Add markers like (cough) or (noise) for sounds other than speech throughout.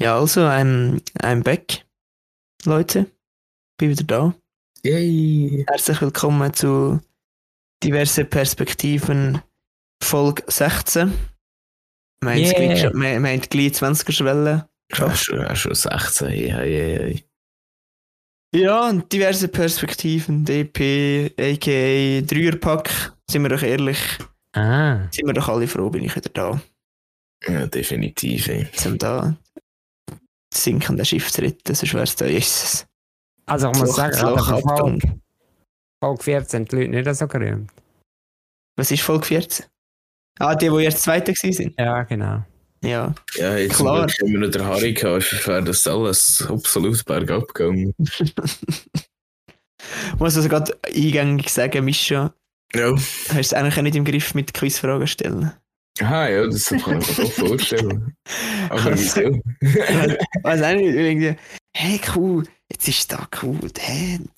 Ja, also, I'm, I'm back, Leute. Bin wieder da. Yay! Herzlich willkommen zu diverse Perspektiven Folge 16. Wir haben, Yeah. gleich, wir, wir haben gleich 20er Schwelle Ja, geschafft. schon, schon 16. Ja, ja, ja. Ja, und diverse Perspektiven, DP, aka Dreierpack. Sind wir doch ehrlich, Ah. sind wir doch alle froh, bin ich wieder da. Ja, definitiv. Ey. Zum da das sinkende Schiff zu retten, sonst wäre es da Jesus. Also ich muss Loch- sagen, Loch abgegangen. Folge, Folge 14 sind die Leute nicht so gerühmt. Was ist Folge 14? Ah, die, die jetzt Zweite sind. Ja, genau. Ja. Ja, jetzt Klar. haben wir noch den Harry gehabt, wäre das alles absolut bergab gegangen. Ich (laughs) muss also gerade eingängig sagen, Mischa, Ja. hast du es eigentlich auch nicht im Griff mit Quizfragen stellen? Aha, ja, das kann ich mir auch (laughs) vorstellen. Aber (laughs) Also- wieso? Weiß auch nicht, irgendwie, hey cool, jetzt ist da cool, hey, und,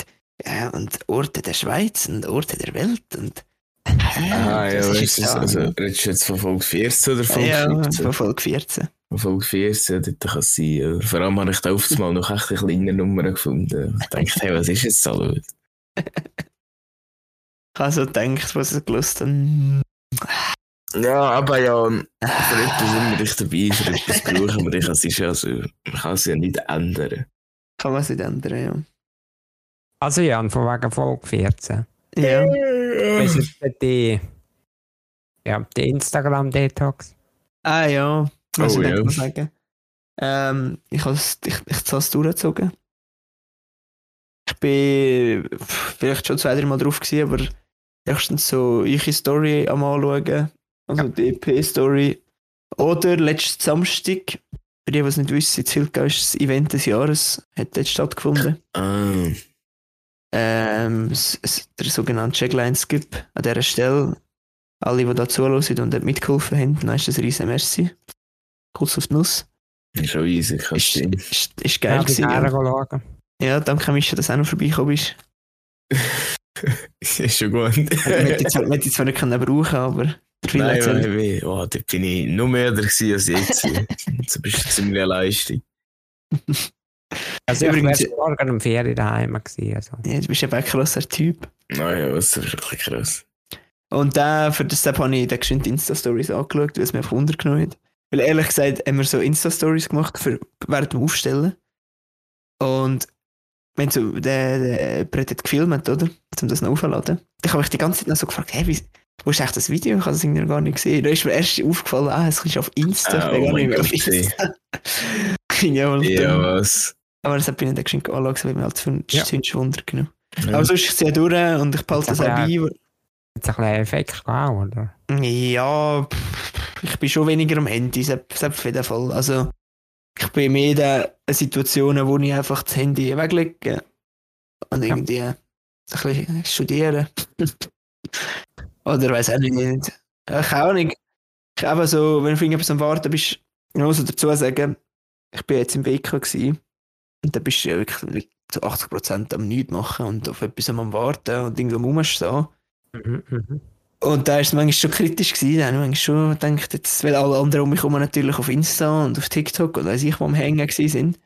ja, und Orte der Schweiz und Orte der Welt und hä, Aha, ja, weißt du, also, redest du jetzt von Folge 14 oder Folge ja, 15? von Folge 14. Von Folge 14, dort kann es sein. Ja. Vor allem habe ich da auf einmal noch echt eine kleine Nummer gefunden. Ich dachte, hey, was ist jetzt da los? (laughs) Ich habe so gedacht, was ich gelust habe. Ja, aber ja, für etwas immer ich dabei, für etwas (laughs) brauchen wir dich. Es ist ja so, man kann es ja nicht ändern. Kann man es nicht ändern, ja. Also Jan, von wegen Folge 14. Ja, Weißt du, die, ja, die Instagram-Detox? ah ja, muss Oh, ich nicht ja. mal sagen. Ähm, ich habe es ich, ich habe es durchgezogen. Ich bin vielleicht schon zwei, drei Mal drauf gewesen, aber erstens so eure Story am anschauen, also die EP-Story. Oder letzten Samstag, für die, die es nicht wissen, Zilka ist das Event des Jahres, hat dort stattgefunden. Ah, ähm, es, es, der sogenannte Checkline Skip an dieser Stelle. Alle, die da zuhören und dort mitgeholfen haben, dann ist das ein riesen Merci. Kurz auf die Nuss. ist schon easy, kann Ist, sein. ist, ist geil Ja, gewesen. Ja. ja, danke Mischa, dass du auch noch vorbeigekommen bist. (laughs) ist schon gut. Wir hätten zwar, wir hätten zwar nicht können brauchen aber Nein, nein, nein. Oh, da bin ich noch mehr als jetzt. Das bist du ziemlich eine Leistung. Also ich Übrigens- war morgen um 4 Uhr daheim. Gewesen, also. ja, du bist eben ein krasser Typ. Naja, das ist wirklich krass. Und da, für das habe ich dann geschwind Insta-Stories angeschaut, weil es mir einfach untergenommen hat. Weil ehrlich gesagt haben wir so Insta-Stories gemacht für, während dem Aufstellen. Und wenn so, der, der Brett hat gefilmt, oder? Um das noch aufzuladen. Dann habe ich die ganze Zeit noch so gefragt, hey, wie, wo ist eigentlich das Video? Ich habe das irgendwie noch gar nicht gesehen. Da ist mir erst aufgefallen, ah, es ist auf Insta. Ah, ich oh gar nicht mehr auf Gott, ey. (laughs) Insta. ja, Ja, was? Aber das hat mich nicht geschwind anschauen, weil mir halt für Ja. ja. Wunder genommen. Ja. Aber sonst ist es ja durch und ich behalte das auch Ja. bei. Jetzt ein bisschen Effekt auch, oder? Ja, ich bin schon weniger am Handy, selbst auf jeden Fall. Also, ich bin mehr in den Situationen, wo ich einfach das Handy weglege und Ja. irgendwie ein bisschen studieren. (laughs) Oder weiß auch nicht. Ich auch nicht. Ich habe so, wenn du für irgendetwas am Warten bist, ich muss dazu sagen, ich bin jetzt im gewesen, und da bist du ja wirklich zu 80% am Nichts machen und auf etwas am Warten und irgendwo rumstehen. Mhm, mhm. Und da ist es manchmal schon kritisch gewesen. Da habe ich manchmal schon gedacht, jetzt, weil alle anderen um mich herum natürlich auf Insta und auf TikTok und weiß ich, wo am Hängen sind.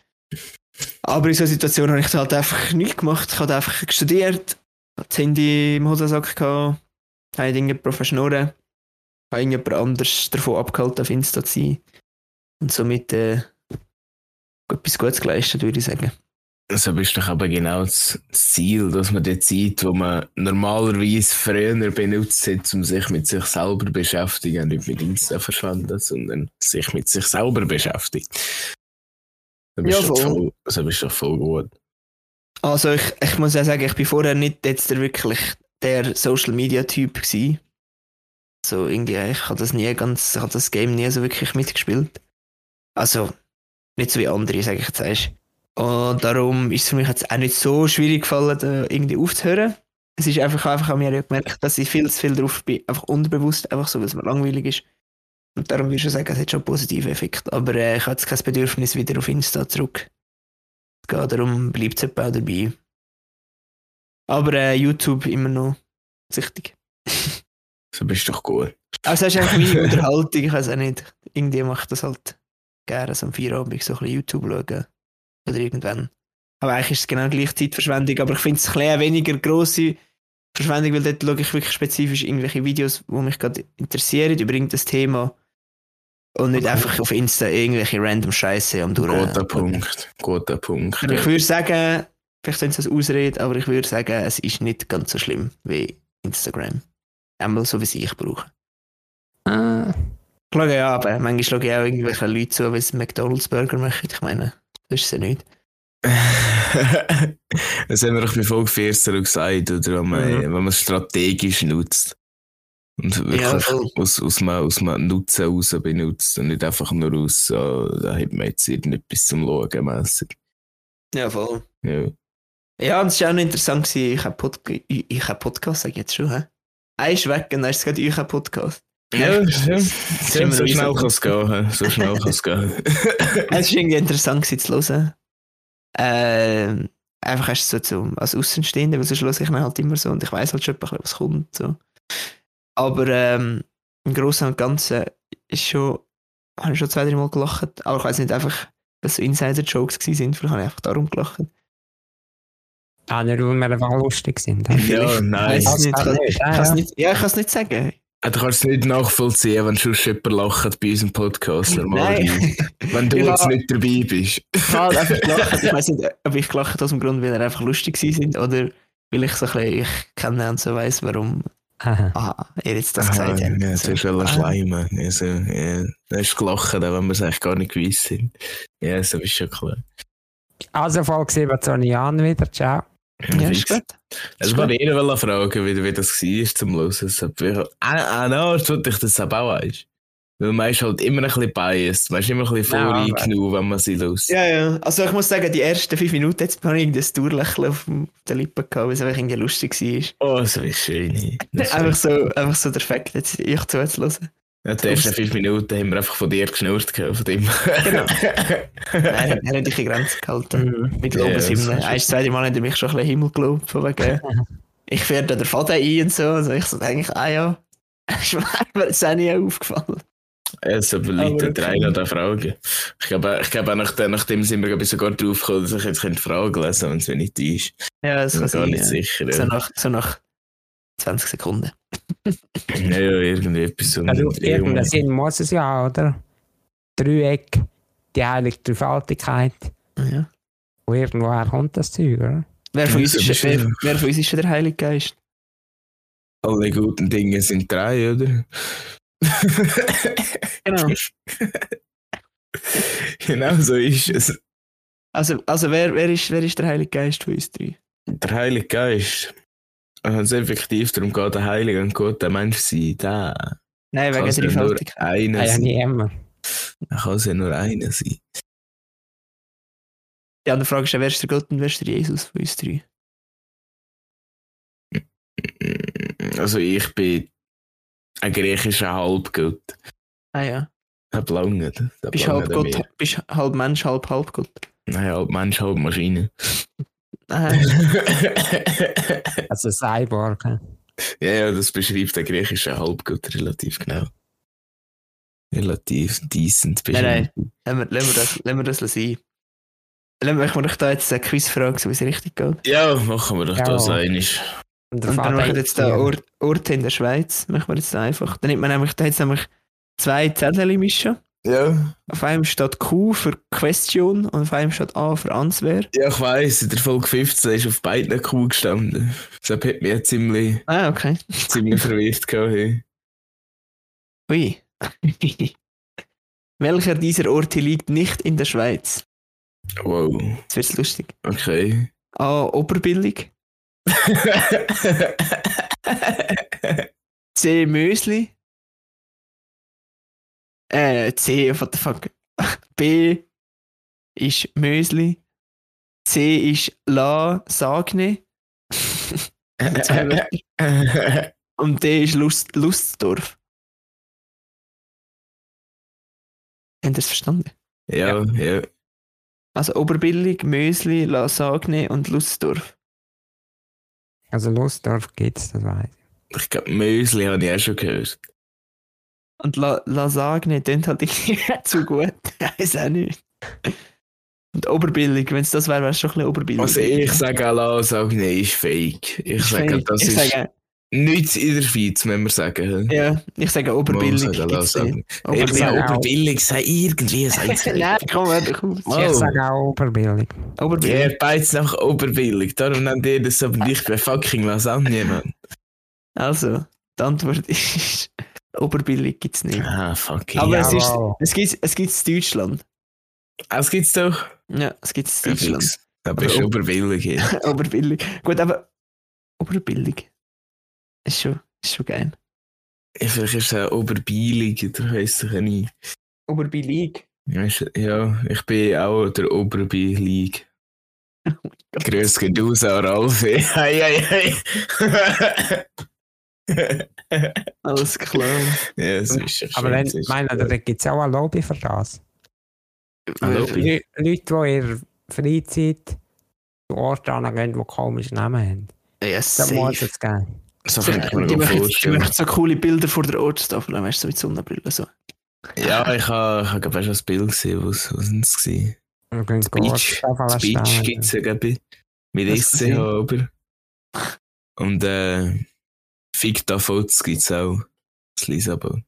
Aber in so einer Situation habe ich halt einfach nichts gemacht. Ich habe einfach studiert, habe das Handy im Hosensack gehabt, habe irgendjemand verschnurren, habe irgendjemand anders davon abgehalten, auf Insta zu sein. Und somit äh, etwas Gutes geleistet, würde ich sagen. Also bist doch aber genau das Ziel, dass man die Zeit, die man normalerweise früher benutzt hat, um sich mit sich selber zu beschäftigen, nicht mit Insta verschwenden, sondern sich mit sich selber beschäftigt. Da bist Ja, du doch voll. voll, also bist du doch voll gut. Also ich, ich muss ja sagen, ich bin vorher nicht jetzt der wirklich der Social Media Typ gsi. So irgendwie, ich habe das nie ganz, ich habe das Game nie so wirklich mitgespielt. Also nicht so wie andere, sage ich jetzt erst. Und darum ist es für mich jetzt auch nicht so schwierig gefallen, da irgendwie aufzuhören. Es ist einfach, einfach an mir gemerkt, dass ich viel zu viel drauf bin, einfach unterbewusst, einfach so, weil es mir langweilig ist. Und darum würde ich schon sagen, es hat schon einen positiven Effekt. Aber äh, ich habe jetzt kein Bedürfnis, wieder auf Insta zurück zu gehen. Darum bleibt es auch dabei. Aber äh, YouTube immer noch süchtig. (laughs) So bist du doch gut. Also, es ist eigentlich meine Unterhaltung, ich weiß auch nicht. Irgendwie macht das halt gerne so am Feierabend so ein bisschen YouTube schauen. Oder irgendwann. Aber eigentlich ist es genau gleich Zeitverschwendung, aber ich finde es ein bisschen weniger grosse Verschwendung, weil dort schaue ich wirklich spezifisch irgendwelche Videos, die mich gerade interessieren über irgendein Thema. Und nicht einfach auf Insta irgendwelche random Scheiße am durch. Guter Punkt. Guter Punkt. Ich würde sagen, vielleicht sind es das Ausrede, aber ich würde sagen, es ist nicht ganz so schlimm wie Instagram. Einmal so, wie es ich brauche. Äh, Ich schaue ja, aber manchmal schaue ich auch irgendwelche Leute zu, wie sie McDonalds Burger machen. Ich meine, das ist es ja nicht. (laughs) das haben wir doch bei Folge 14 auch gesagt, oder? Wenn man, Mhm. wenn man es strategisch nutzt. Und wirklich Ja, aus, aus, aus einem Nutzen raus benutzt und nicht einfach nur aus, so, da hat man jetzt irgendetwas zum Schauen mässig. Ja, voll. Ja. Ja, das war auch noch interessant. gewesen. Ich habe Pod ich, ich habe Podcast, sag ich jetzt schon, hä? Einer ist weg und dann ist es gerade ich habe Podcast. Ja, ja. ist So, schnell kann es gehen. So schnell kann es gehen. Es war irgendwie interessant gewesen zu hören. Ähm, einfach erst so zum, als Außenstehender, weil sonst höre ich ihn halt immer so und ich weiß halt schon ein bisschen, was kommt. So. Aber ähm, im Großen und Ganzen ist schon, habe ich schon zwei, drei Mal gelacht. Aber ich weiß nicht einfach, was so Insider-Jokes sind, vielleicht habe ich einfach darum gelacht. Ah, nicht, weil wir einfach lustig sind. ja, nein. Es nicht, Das kann ich nicht, kann ja, es ja. nicht, ja, ich kann es nicht sagen. Du kannst es nicht nachvollziehen, wenn schon jemand lacht bei unserem Podcast. normalerweise. Nein. Wenn du Ich jetzt nicht dabei bist. Ich habe einfach gelacht. (laughs) Ich weiß nicht, ob ich gelacht habe aus dem Grund, weil er einfach lustig sind oder weil ich so ein bisschen, ich kenne und so weiss, warum Aha. ah, er jetzt das Aha, gesagt hat. Ja, So. das ist schon Ah. ein Schleimen. Also, ja, da hast du gelacht, auch wenn wir es eigentlich gar nicht gewiss sind. Ja, das ist schon klar. Also Folge 17 an wieder, ciao. Ja, ist gut. Also, ich wollte eher wollen fragen, wie, wie das war zum Hören. Ah, ah, no, tut dich das auch weißt. Weil man ist halt immer ein bisschen biased. Man ist immer ein bisschen voreingenommen, wenn man sie los. Ja, ja. Also ich muss sagen, die ersten fünf Minuten jetzt habe ich irgendwie ein Durchlächeln auf den Lippen gehabt, weil es einfach irgendwie lustig war. Oh, so ist schön. (laughs) Einfach so, einfach so der Fakt, jetzt ich zuzuhören. Ja, die ersten fünf Minuten haben wir einfach von dir geschnurrt. gehabt, Von dem. Genau. (laughs) Nein, er hat dich in Grenzen gehalten. Mit Ja, Lobeshymnen. das ist- Ein, zwei, Mal hat er mich schon ein bisschen Himmel gelobt. Von wegen, (laughs) ich fährt da den Faden ein und so. Also ich so denke, ah ja, (laughs) ist mir mir jetzt auch nie aufgefallen. Es Aber Leute drei an der Frage. Ich glaube, ich glaube auch nach, nachdem sind wir sogar drauf gekommen, dass ich jetzt könnte Fragen lesen wenn es mir nicht ist. Ja, das Ich bin kann gar sein. nicht ja. sicher. So Ja, nach, so nach 20 Sekunden. (laughs) ja, ja irgendwie etwas. um- Also, irgendeinen Sinn muss es ja oder? Dreieck, die heilige Dreifaltigkeit. Ja. Und irgendwoher kommt das Zeug, oder? Wer von, uns ist, wer, wer von uns ist der Heilige Geist? Alle guten Dinge sind drei, oder? Genau. (laughs) genau so ist es. Also, also wer, wer, ist, wer ist der Heilige Geist von uns drei? Der Heilige Geist. Wenn es effektiv darum geht, der Heilige und Gott der Mensch sein, da Nein, wegen der ja Dreifaltigkeit. einer Ah, ja, nie immer. Dann kann es ja nur einer sein. Die andere Frage ist ja, wer ist der Gott und wer ist der Jesus von uns drei? Also ich bin ein griechischer Halbgott. Ah ja. Hab lange nicht. Hab Bist lange halb nicht Gott, bist halb Mensch, halb halb Gott. Nein, halb Mensch, halb Maschine. (laughs) Also Cyborg. ja, ja, das beschreibt der griechische Halbgott relativ genau. Relativ decent Nein, nein. beschrieben. lassen wir, lassen wir das, lassen wir das sein. Lassen wir, mache da jetzt eine Quizfrage, so wie es richtig geht. Ja, machen wir doch Ja. das einig. Und dann machen wir jetzt da hier. Ort, Orte in der Schweiz. Machen wir jetzt einfach. Da nimmt man nämlich, da hat nämlich zwei Zettel mischen. Ja. Auf einem steht Q für Question und auf einem steht A für Answer. Ja, ich weiss, in der Folge 15 ist auf beiden Kuh gestanden. Das hat mich jetzt ziemlich, Ah, okay. ziemlich (laughs) verwirrt gehabt. hey. Ui. (laughs) Welcher dieser Orte liegt nicht in der Schweiz? Wow, Jetzt wird's lustig. okay. A. Oberbillig. (laughs) C. Mösli. Äh, C. What the fuck? B. Ist Mösli. C. Ist La Sagne. (laughs) Und D. ist Lust, Lustdorf. Habt ihr das verstanden? ja, ja. Also Oberbillig, Mösli, La Sagne und Lustdorf. Also Lustdorf gibt es, das weiß ich. Ich glaube, Mösli habe ich auch schon gehört. Und La Lasagne klingt halt irgendwie (laughs) zu gut. (laughs) Ich weiß auch nicht. Und oberbillig, wenn es das wäre, wäre es schon ein bisschen oberbillig. Also ich sage auch Lasagne ist fake. Ich Ist sage, fake. das ich ist sage, nichts in der Schweiz, wenn wir sagen. ja, ich sage oberbillig. sagen gibt's Lasagne. Ich Oberbillig. bin sage oberbillig, sei irgendwie, (laughs) Nein, komm, doch auf. Ich Oh. sage auch oberbillig. Ja, Oberbillig. beides nach oberbillig. Darum nennt ihr das aber nicht bei fucking Lasagne, Mann. Also, die Antwort ist, oberbillig gibt es nicht. Ah, fucking. Aber ja. es ist, Jawohl. es gibt es gibt's in Deutschland. Das gibt's doch. Ja, es gibt es in Deutschland. Fix. Da bist du oberbillig (laughs) oberbillig. Gut, aber oberbillig ist schon, ist schon geil. Ja, Vielleicht ist es auch oberbillig, oder weiss ich nicht. Oberbillig? Ja, ich bin auch der oberbillig. (laughs) Grüß geht raus an Ralfi. Hei, hei, hei. (laughs) Alles klar. ja, es ist Aber dann, meine, da gibt es auch ein Lobby für das. Ein Lobby? Leu- Leute, die ihre Freizeit zu Orten angehen, die komische Namen haben. Ja, Das muss es geben. So ich vorstellen. machen so coole Bilder vor der Ortstafel, weißt du, so mit Sonnenbrille. So. Ja, ich habe ich ha, glaub, schon ein Bild gesehen. Was was sind es? gewesen? Gehen es ja, glaube ich. Mit SCH gesehen. aber. Und äh, Ficta Fotos gibt es auch. Das Lisabon.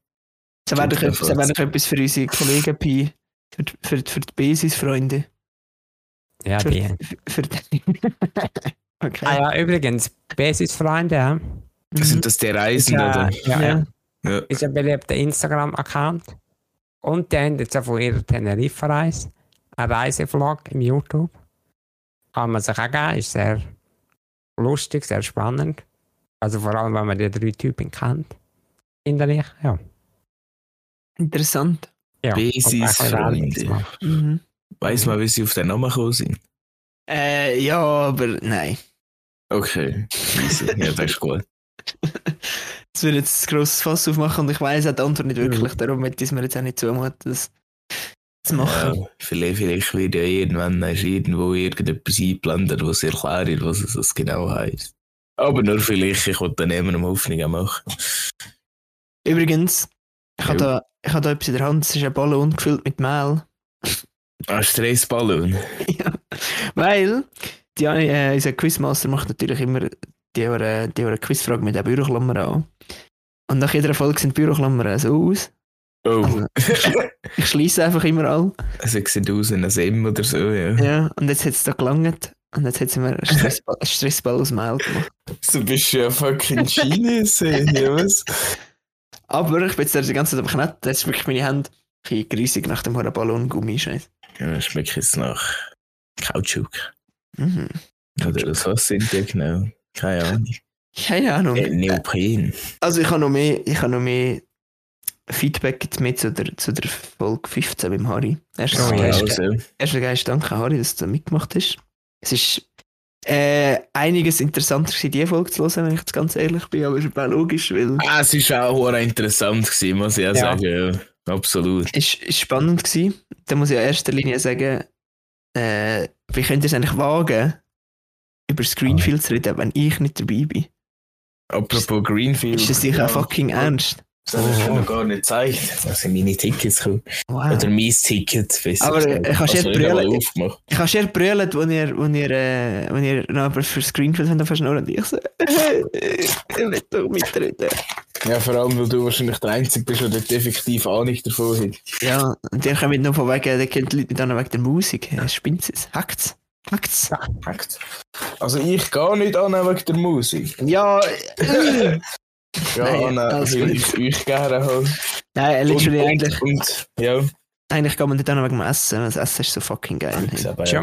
Das wäre doch, etwas- das wäre doch etwas für unsere Kollegen bei, für, die- für, für die Basis-Freunde. Ja, Für, die. für, für die. (laughs) okay. Ah ja, übrigens, Basis-Freunde, ja. Mhm. Sind das die Ist Reisenden, ja, oder? ja, ja. Ja. ist ein beliebter Instagram-Account. Und die haben jetzt auch von ihrer Teneriffa-Reise einen Reisevlog im YouTube. Kann man sich auch geben, ist sehr lustig, sehr spannend. Also vor allem, wenn man die drei Typen kennt. Innerlich, ja. Interessant. ja. Basis Freunde. Mhm. Weiss man, wie sie auf den Namen gekommen sind? Äh, ja, aber nein. Okay. (laughs) Ja, das ist gut. Das würde jetzt ein grosses Fass aufmachen und ich weiß auch die Antwort nicht wirklich, darum möchte ich es mir jetzt auch nicht zumuten, das zu machen. Ja, vielleicht, vielleicht wird ja irgendwann ist irgendwo irgendetwas eingeblendet, was erklärt, was es das genau heisst. Aber nur vielleicht, ich wollte dann niemandem Hoffnungen machen. Übrigens, ich habe Ja. da, ich habe da etwas in der Hand, es ist ein Ballon gefüllt mit Mehl. Ah, Stressballon. (laughs) ja. Weil, die, äh, unser Quizmaster macht natürlich immer die, äh, die eine Quizfrage mit der Büroklammer an. Und nach jeder Folge sind die Büroklammern so aus. Oh, Also, (laughs) ich schließe einfach immer all. also sieht aus wie ein M oder so, ja. Ja, und jetzt hat es da gelangt. Und jetzt hat sie mir Stressball, Stressball aus Mehl gemacht. Du bist ja fucking Genius, ey. was? Aber ich bin jetzt die ganze Zeit am Knetten. Jetzt ist wirklich meine Hände ein bisschen grissig nach dem Ballon-Gummi-Scheiß. Ja, das schmeckt jetzt nach Kautschuk. Mhm. Oder was sind die genau? Keine Ahnung. Keine Ahnung. Äh, Neopren. Also ich habe noch mehr, ich habe noch mehr Feedback jetzt mit zu der, zu der Folge 15 beim Harry. Erstens, Oh, ja. Also, erst geilst Dank an Harry, dass du da mitgemacht hast. Es ist äh, einiges interessanter gewesen, die Folge zu hören, wenn ich jetzt ganz ehrlich bin, aber es ist auch logisch, weil ah, es war auch interessant, gewesen, muss ich auch Ja. sagen. Ja. Absolut. es ist, ist spannend gewesen. Da muss ich in erster Linie sagen, äh, wie könnt ihr es eigentlich wagen, über Screenfield zu reden, wenn ich nicht dabei bin? Apropos Greenfield. Ist das sicher ja, fucking ernst? Das habe ich noch gar nicht gezeigt. (laughs) Das sind meine Tickets gekommen. Wow. Oder mein Ticket. besser Aber, gesagt. äh, kannst du Also, ich habe brüllen? aufgemacht. Ich habe schon brüllt, als ihr, als ihr, äh, als ihr noch aber für Screenfield habt verschnurrt. Und ich so, (laughs) ich will doch mitreden. Ja, vor allem, weil du wahrscheinlich der Einzige bist, der dort effektiv Ahnung davon hat. Ja, und ihr kommt noch von wegen, der kennt die Leute nicht an wegen der Musik. Ja, spinnt es? Hackt's? Hackt's? Fakt. Also ich gehe nicht an wegen der Musik. Ja, (laughs) Ja, Nein, an, alles weil gut. ich euch gerne habe. nein, literally und, eigentlich, Und, ja, eigentlich kann man nicht an wegen dem Essen. Das Essen ist so fucking geil. das aber ja.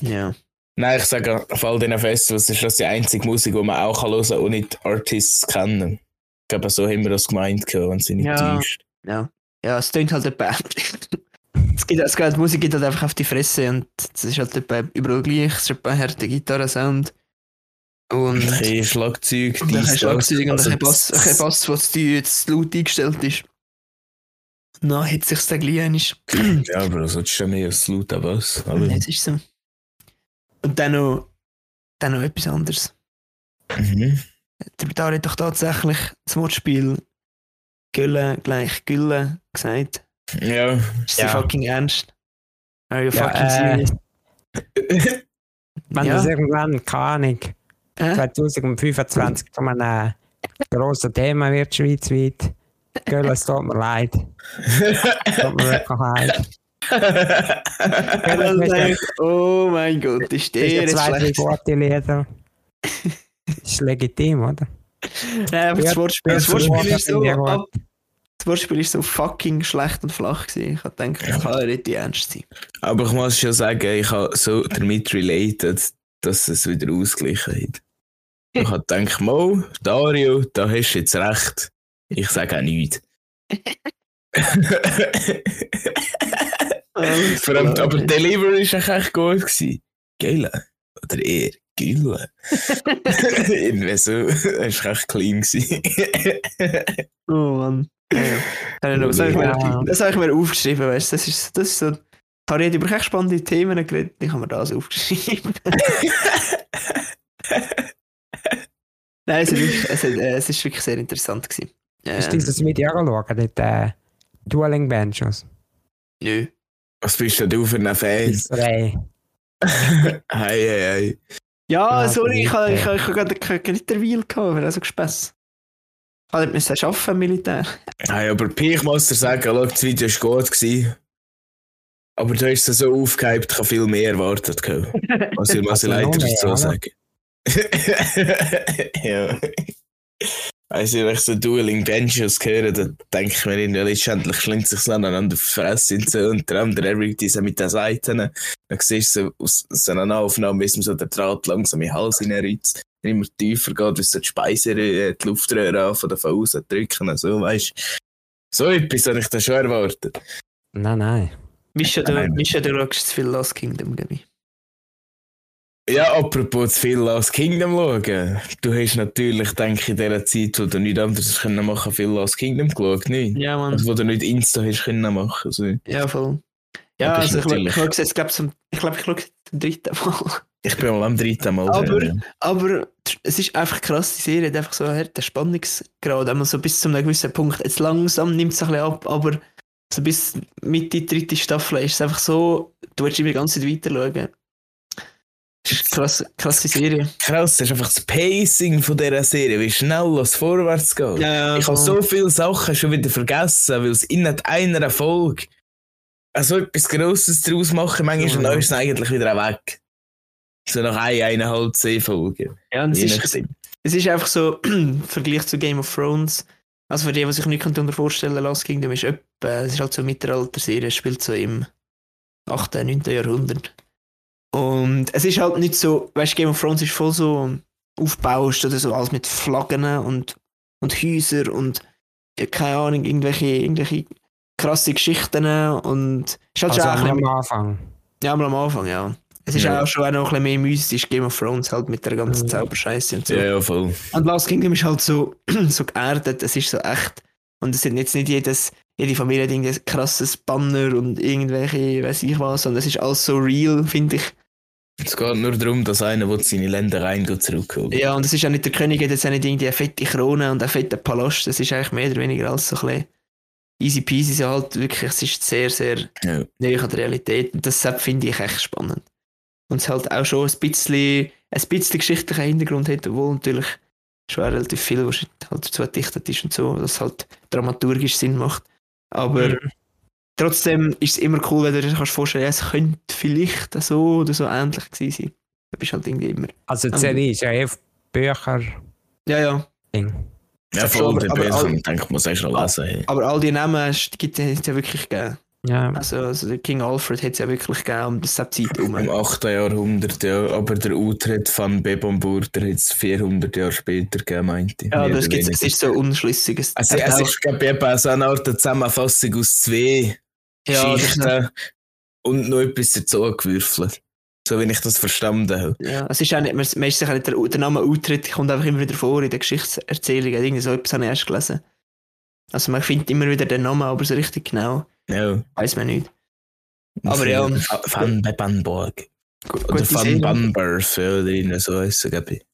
Ja. Nein, ich sage, auf all diesen Festivals ist das die einzige Musik, die man auch hören kann und nicht Artists kennen. Ich glaube, so haben wir das gemeint, wenn sie nicht Ja. täuscht. Ja, ja es tönt halt etwa. (laughs) es gibt, es geht, die Musik geht halt einfach auf die Fresse und es ist halt etwa überall gleich. Es ist etwa ein harter Gitarrensound. Und Ein bisschen Schlagzeug, du Schlagzeug und das. ein Bass, ein Also, Bass, was zu jetzt laut eingestellt ist. Na, hat sich dann gleich einmal. Ja, aber das ist schon mehr als laut was. Aber, Es ist so. Und dann noch, dann noch etwas anderes. mhm. Der Betar hat doch tatsächlich das Wortspiel Gülle gleich Gülle gesagt. Ja. Ist sie Ja. fucking ernst? Are you Ja, fucking äh, serious? (laughs) Wenn Ja. das irgendwann, keine Ahnung, Äh? 2025 zu einem grossen Thema wird schweizweit, Girl, es tut mir leid. Tut mir wirklich leid. Und dann denk ich, oh mein Gott, ist der Es gibt zwei, drei gute Lieder. (laughs) ist legitim, oder? Nein, aber das Wortspiel, das Wortspiel ist so, ab, das Wortspiel ist so fucking schlecht und flach gewesen. Ich hab gedacht, das kann ja nicht die ernst sein. Aber ich muss schon sagen, ich habe so damit related, dass es wieder ausgeglichen hat. Ich habe gedacht, Mo, Dario, da hast du jetzt recht. Ich sage auch nichts. Vor allem, aber Delivery war echt gut. Gewesen. Geil. Oder eher Gülle. (laughs) (laughs) Irgendwie so. Das war echt clean. Oh Mann. Ja, ja. Das habe ich, mir- das habe ich mir aufgeschrieben, weißt du? Das ist, das ist so. Harry hat über echt spannende Themen geredet, ich habe mir das aufgeschrieben. (laughs) Nein, es ist wirklich, es, hat- äh, es ist wirklich sehr interessant gewesen. Ist Ähm, dieses Video angeschaut, dort äh, Dueling Benches? nö. Was bist denn du für ein Fan? (laughs) Hey, hey, hey. Ja, Ja, sorry, ich habe ich, ich habe gerade keinen Glitterwheel gehabt, wäre also gespäss. Ich habe nicht müssen arbeiten im Militär. Hey, aber ich muss dir sagen, schau, das Video war gut. Gewesen. Aber du hast es so aufgehypt, ich habe viel mehr erwartet. Was (laughs) ich, was ich Also leider dazu sagen. Ja. Also, wenn ich so Dueling Benches höre, dann denke ich mir, irgendwie, letztendlich schlingt sich aneinander auf die Fresse und so. Und der andere Eric, die so mit den Seiten. Dann siehst du so aus so einer Aufnahme, wie so der Draht langsam in den Hals hineinreizt. Immer tiefer geht, bis so die Speiseröhre, die Luftröhre an davon außen drücken. So, weißt So etwas habe ich da schon erwartet. Nein, nein. Mischa, du. Mischa, du schaust zu viel Last Kingdom, ich. Ja, apropos zu viel Last Kingdom schauen. Du hast natürlich, denke ich, in dieser Zeit, wo du nichts anderes können machen viel Last Kingdom geschaut, nicht? Ja, Mann. Also, wo du nicht Insta hast können machen. Also, Ja, voll. Ja, also ich, natürlich- ich glaube zum, ich glaube, ich schaue zum dritten Mal. ich bin mal am dritten Mal. Aber- Aber es ist einfach krass, die Serie hat einfach so einen Spannungsgrad, einmal so bis zu einem gewissen Punkt. Jetzt langsam nimmt es ein bisschen ab, aber so bis Mitte dritte Staffel ist es einfach so, du willst immer die ganze Zeit weiter schauen. Das ist eine krasse, Serie. ja. Krass, das ist einfach das Pacing von dieser Serie, wie schnell es vorwärts geht. Ja, Ich habe so viele Sachen schon wieder vergessen, weil es innerhalb einer Folge so etwas Grosses draus machen, manchmal Mhm. mhm. ist es eigentlich wieder weg. So nach ein, eineinhalb, zehn Folgen. ja und es, ist, es, ist einfach so, im (clears throat) Vergleich zu Game of Thrones, also für die, die sich nicht darunter vorstellen können, Last Kingdom ist etwa, es ist halt so eine Mittelalter-Serie, es spielt so im 8., 9. Jahrhundert. Und es ist halt nicht so, weißt du, Game of Thrones ist voll so aufgebauscht oder so, alles mit Flaggen und, und Häusern und keine Ahnung, irgendwelche, irgendwelche krasse Geschichten und es ist halt Also schon auch ein am bisschen, Anfang. ja, mal am Anfang, ja. Es ist Ja. auch schon auch noch ein bisschen mehr mystisch, Game of Thrones halt mit der ganzen Mhm. Zauberscheiße und so. Ja, ja, voll. Und Last Kingdom ist halt so, (clears throat) so geerdet, es ist so echt. Und es sind jetzt nicht jedes, jede Familie hat irgendwie ein krasses Banner und irgendwelche, weiß ich was, sondern es ist alles so real, finde ich. Es geht nur darum, dass einer will seine Ländereien zurückholt. Ja, und es ist auch nicht der König, hat jetzt auch nicht irgendwie eine fette Krone und einen fetten Palast, das ist eigentlich mehr oder weniger alles so ein bisschen easy peasy, so halt wirklich, es ist sehr, sehr Ja. näher an der Realität und deshalb finde ich echt spannend. Und es halt auch schon ein bisschen, ein bisschen geschichtlichen Hintergrund hat, obwohl natürlich schon relativ viel, was halt dazu gedichtet ist und so, dass halt dramaturgisch Sinn macht. Aber Mhm. Trotzdem ist es immer cool, wenn du dir kannst vorstellen, ja, es könnte vielleicht so oder so ähnlich gewesen sein. Du bist halt irgendwie immer. Also die Serie ist ja eh auf Bücher. Ja, ja. Ding. Ja, voll, aber- der aber Bücher, all- ich denke, muss auch schon lesen. Hey. Aber all die Namen es gibt es ja wirklich gegeben. Ja. Also, also der King Alfred hat es ja wirklich gegeben um das Zeit (laughs) herum. Im 8. Jahrhundert, ja. Aber der Utrecht von Bebomburg, der hat es 400 Jahre später gegeben, meinte ich. Ja, das, gibt's, weniger. es ist so unschlüssig. Es, Also, es ist, glaube ich, so eine Art Zusammenfassung aus zwei ja, Geschichten und noch etwas dazu gewürfelt. So wie ich das verstanden habe. Ja, es ist auch nicht, man, man ist sich nicht, der, der Name Utrecht kommt einfach immer wieder vor in den Geschichtserzählungen. Irgendwie so etwas habe ich erst gelesen. Also man findet immer wieder den Namen, aber so richtig genau Ja. weiß man nicht. Aber ja. Van Bebbanborg. Gu- Oder Van Serie. Bamberf, ja, oder irgendwie so heissen, glaube ich.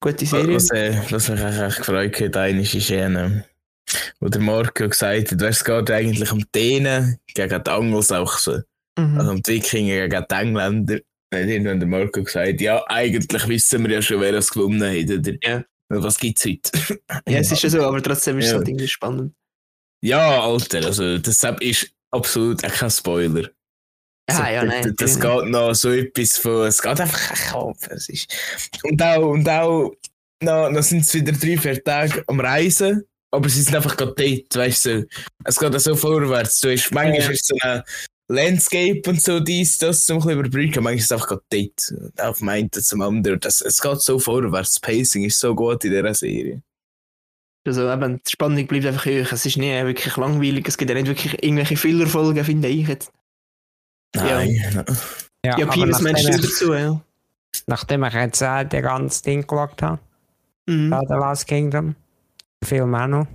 Gute Serie. Was, äh, was mich echt echt gefreut hat, eigentlich ist, äh, wo der Marco gesagt hat, es geht eigentlich um denen gegen die Angelsachsen. Mhm. Also um die Wikinger gegen die Engländer. Dann hat irgendwann der Marco gesagt, ja, eigentlich wissen wir ja schon, wer das gewonnen hat, oder? Ja. Was gibt's heute? Ja, es ist ja so, aber trotzdem ist es Ja. halt irgendwie spannend. Ja, Alter, also deshalb ist absolut auch kein Spoiler. Ah, So, ja, das- nein. Das geht noch so etwas von, es geht einfach ein Kopf. Es ist, und auch, und auch, noch, noch sind es wieder drei, vier Tage am Reisen, aber sie sind einfach gerade dort, weißt du, es geht auch so vorwärts. Du hast, manchmal Ja. ist so ein Landscape und so dies, das zum ein bisschen überbrücken, manchmal ist es einfach gerade dort. Und Auf dem einen zum anderen. Das, es geht so vorwärts, das Pacing ist so gut in dieser Serie. Also eben, die Spannung bleibt einfach hoch. Es ist nie wirklich langweilig. Es gibt ja nicht wirklich irgendwelche Fillerfolgen, finde ich jetzt. Nein, Ja, aber Pi, was meinst du nachdem, ich, dazu? Ja. nachdem ich jetzt äh, den ganzen Ding geschaut habe, Mhm. ja. The Last Kingdom, Film auch noch,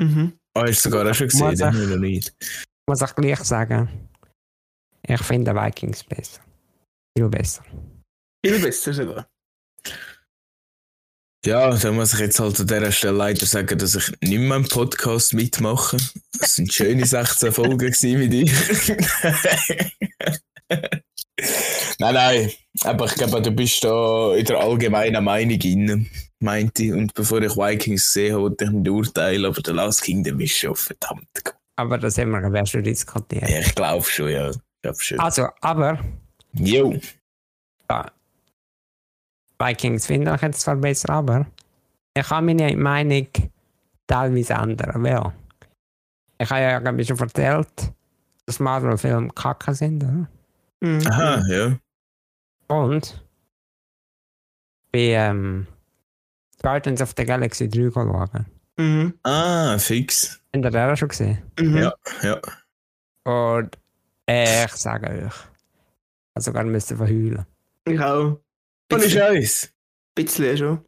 Mhm. Oh, hast du sogar auch schon gesehen, Muss den ich- habe ich noch nicht. muss ich gleich sagen, ich finde Vikings besser. Viel besser. Viel besser sogar. Ja, da muss ich jetzt halt an dieser Stelle leider sagen, dass ich nicht mehr im Podcast mitmache. Es sind schöne 16 Folgen mit dir. (laughs) nein, nein. Aber ich glaube, du bist da in der allgemeinen Meinung inne, meinte ich. Und bevor ich Vikings gesehen habe, wollte ich nicht urteilen, aber The Last Kingdom ist schon verdammt gut. Aber das haben wir ja schon diskutiert. Ja, ich glaube schon, ja. Ich glaube schon. Also, aber Jo. ja, Vikings finde ich jetzt zwar besser, aber ich habe meine Meinung teilweise ändern. Weil ich habe ja glaub ich, schon erzählt, dass Marvel-Filme kacke sind. Oder? Mhm. Aha, ja. Und bei ähm, Guardians of the Galaxy 3 schauen. Mhm. Ah, fix. Habt ihr den auch schon gesehen? Mhm. Ja. Ja. Und ich sage euch, ich sogar müssen verheulen. Ich auch. Ohne Bisschen, Scheiß. bisschen schon.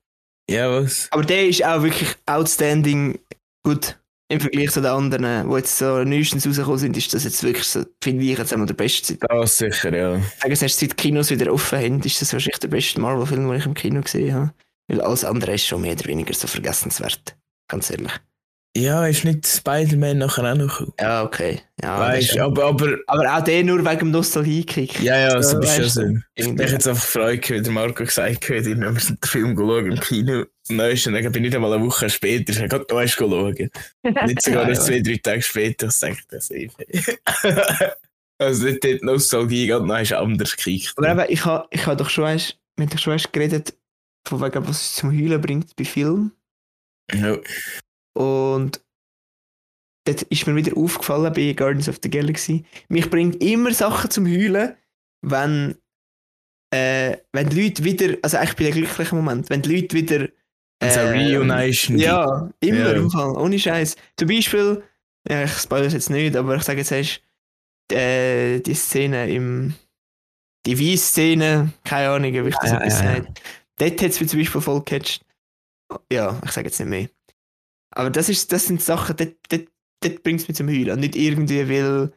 Ja, was? Aber der ist auch wirklich outstanding gut im Vergleich zu den anderen, die jetzt so neuestens rausgekommen sind, ist das jetzt wirklich so, finde ich, jetzt einmal der beste. Das sicher, ja. Ich sage, erst seit die Kinos wieder offen haben, ist das wahrscheinlich der beste Marvel-Film, den ich im Kino gesehen habe. Weil alles andere ist schon mehr oder weniger so vergessenswert. Ganz ehrlich. Ja, ist nicht Spider-Man nachher auch noch cool. Ja, okay. Ja, weißt aber, aber, aber auch der nur wegen dem Nostalgie-Kick. ja, ja, so So, bist du weißt so. Ich habe jetzt einfach Freude, wie der Marco gesagt hat, wir sind den Film geschaut im Kino. Neuest, und dann bin ich nicht einmal eine Woche später, ich habe gerade noch schauen. Nicht sogar (laughs) ja. zwei, drei Tage später, ich denke, das ist (laughs) Also nicht die Nostalgie, gerade noch anders gekickt. Aber eben, ich habe ich ha doch schon erst, wir haben doch schon erst geredet, von wegen, was es zum Heulen bringt bei Filmen. Ja. Und dort ist mir wieder aufgefallen bei Guardians of the Galaxy. Mich bringt immer Sachen zum Heulen, wenn, äh, wenn die Leute wieder, also eigentlich bei den glücklichen Moment, wenn die Leute wieder. So Reunition. Ja, immer Ja. im Fall, ohne Scheiß. Zum Beispiel, ja, ich spoilere es jetzt nicht, aber ich sage jetzt erst, äh, die Szene im. Die Weiss-Szene, keine Ahnung, ob ich das Ja, etwas ja, ja. sage. Dort hat es mich zum Beispiel voll gecatcht. Ja, ich sage jetzt nicht mehr. Aber das, ist, das sind Sachen, dort, dort, dort bringt es mich zum Heulen. Und nicht irgendwie, weil,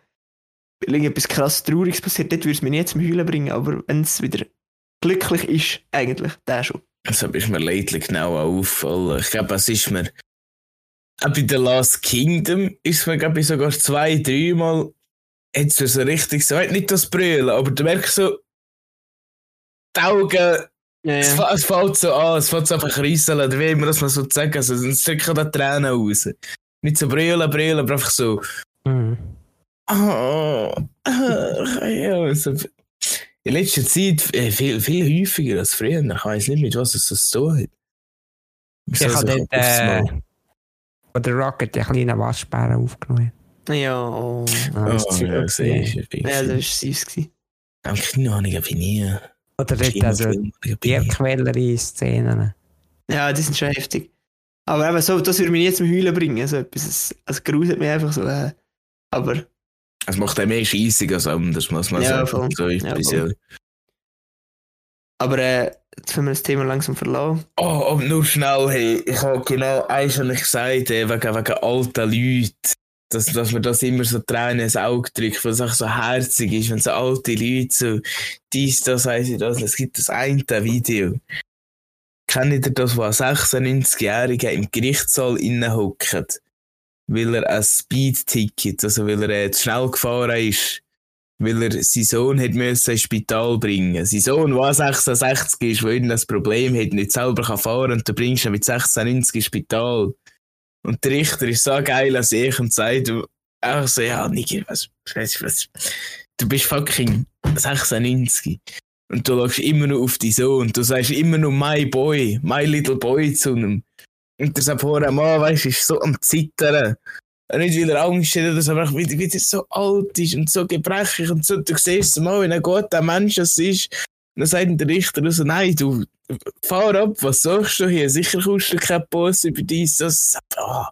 weil irgendetwas krass Trauriges passiert, dort würde es mich nie zum Heulen bringen. Aber wenn es wieder glücklich ist, eigentlich, der schon. Also ist mir lately genau auffallen. Ich glaube, es ist mir. Auch bei The Last Kingdom ist mir, glaube ich, sogar zwei, dreimal jetzt so richtig so, nicht das Brüllen, aber du merkst so, die Augen, Ja, es, fa- es fällt so an, es fällt so einfach rieseln, oder wie immer das man so sagen, also, es drücken da Tränen raus. Nicht so brüllen, brüllen, aber einfach so, Mhm. oh, ah, ja, so. In letzter Zeit äh, viel, viel häufiger als früher. Ich weiß nicht, mit was es so zu tun hat. Ich So- habe dort, äh, wo der Rocket die kleinen Waschbären aufgenommen ja, oh. Oh, das ist ja, sehe gewesen. ich. ja, das war süß. Kino habe ich aber nie. Oder dort also Kinofilm, Tierquälerei-Szenen. Ja, die sind schon heftig. Aber eben so, das würde mich nie zum Heulen bringen. So etwas, es, es gruselt mich einfach so. Äh. Aber Es macht auch mehr scheissig als anders, muss man Ja, sagen. So etwas, ja. Aber äh, jetzt können wir das Thema langsam verlassen. Oh, aber nur schnell, hey, ich habe genau eins habe ich gesagt, hey, wegen, wegen alten Leuten. Dass, dass man das immer so Tränen ins Auge drückt, weil es auch so herzig ist, wenn so alte Leute so dies, das, weiss ich das. Es gibt das eine Video. Kennt ihr das, wo ein 96-Jähriger im Gerichtssaal innen hockt? weil er ein Speed-Ticket, also weil er äh, zu schnell gefahren ist, weil er seinen Sohn hat müssen ins Spital bringen. Sein Sohn, der 66 ist, der irgendein Problem hat, nicht selber kann fahren und du bringst ihn mit 96 ins Spital. Und der Richter ist so geil als ich und sagt einfach so, ja, Nigger, was, was, was, du bist fucking 96. Und du schaust immer noch auf deinen Sohn und du sagst immer noch my boy, my little boy zu ihm. Und der vorher Mann, weißt du, ist so am Zittern. Und nicht, weil er Angst hat, sondern einfach, weil, weil er so alt ist und so gebrechlich und so. Du siehst mal, wie ein guter Mensch das ist. Dann sagt der Richter so, nein, du, fahr ab, was sagst du hier? Sicher kommst du kein Boss über dies. Das, ah,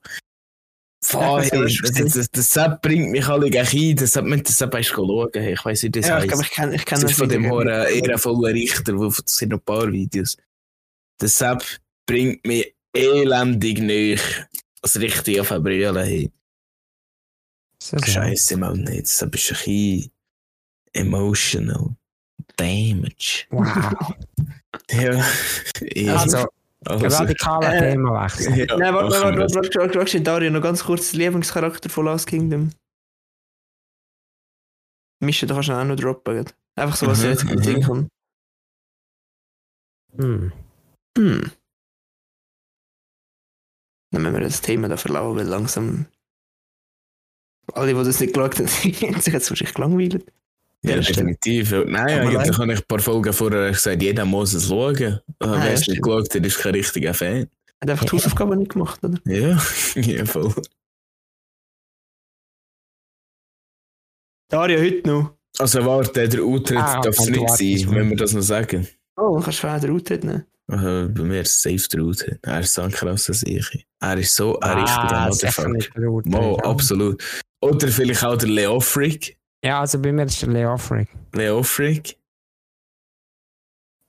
fahr Ja, das Das, das, das, das bringt mich alle gleich ein. Das hat man das schauen. Ich weiß nicht, das Ja, ich glaube, ich kenne ich kenn Das ist von dem hohen ehrenvollen Richter, wo das sind noch ein paar Videos. Das Sepp bringt mich elendig nicht als richtig auf eine Brille hin. Scheiße, mal nicht. Das ist ein bisschen emotional damage. Wow. (laughs) Ja. ja. Also, also, radikaler äh, Themawechsel. ja, Nein, warte, warte, warte, warte, warte, warte, Dario, noch ganz kurz Lieblingscharakter von Last Kingdom. Mischa, da kannst du auch noch droppen. gell? Einfach so, was Mhm, dir jetzt in den Sinn mhm. kommt. Hm. Hm. Dann müssen wir das Thema da verlassen, weil langsam alle, die das nicht geschaut haben, (laughs) haben sich jetzt wahrscheinlich gelangweilt. Ja, definitiv. Eigentlich leid. habe ich ein paar Folgen vorher gesagt, jeder muss es schauen. Aber Ah, wer ja, es nicht geschaut hat, ist kein richtiger Fan. Hat einfach die. Hausaufgaben nicht gemacht, oder? Ja, ja voll. Dario, heute noch. Also warte, der Autritt Ah, darf es nicht sein, wenn wir das noch sagen. Oh, dann kannst du den Autritt nehmen. Also, bei mir ist es safe der Autritt. Er ist so ein krasser Sicher. Er ist so ein Ah, richtiger Motherfucker. Mo, ja. absolut. Oder vielleicht auch der Leo Freak. Ja, also bei mir ist der Leo Freak. Leo Freak.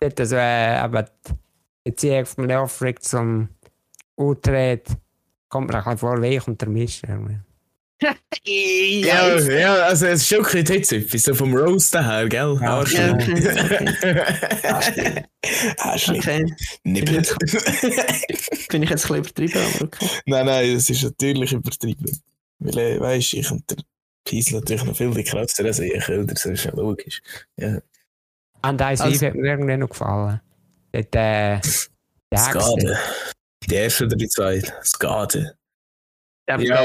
Dort also, äh, aber die Beziehung vom Leo Freak zum Autritt kommt mir ein bisschen vor, wie ich Mischer. irgendwie. Ja, (laughs) ja, also es ist schon Kritik, so vom Roaster her, gell? Ja, Arschloch. Ja, okay, (laughs) Arschloch. okay. Nippel. Bin ich jetzt ein bisschen übertrieben, aber okay. Nein, nein, es ist natürlich übertrieben. Weil, äh, weißt ich und der Peace natürlich noch viel krasser als ich, oder? Das ist ja logisch. Ja. An der Also- Seite hat mir irgendwie noch gefallen. Dort, äh, der Skade. Die erste oder die zweite? Skade. Ja.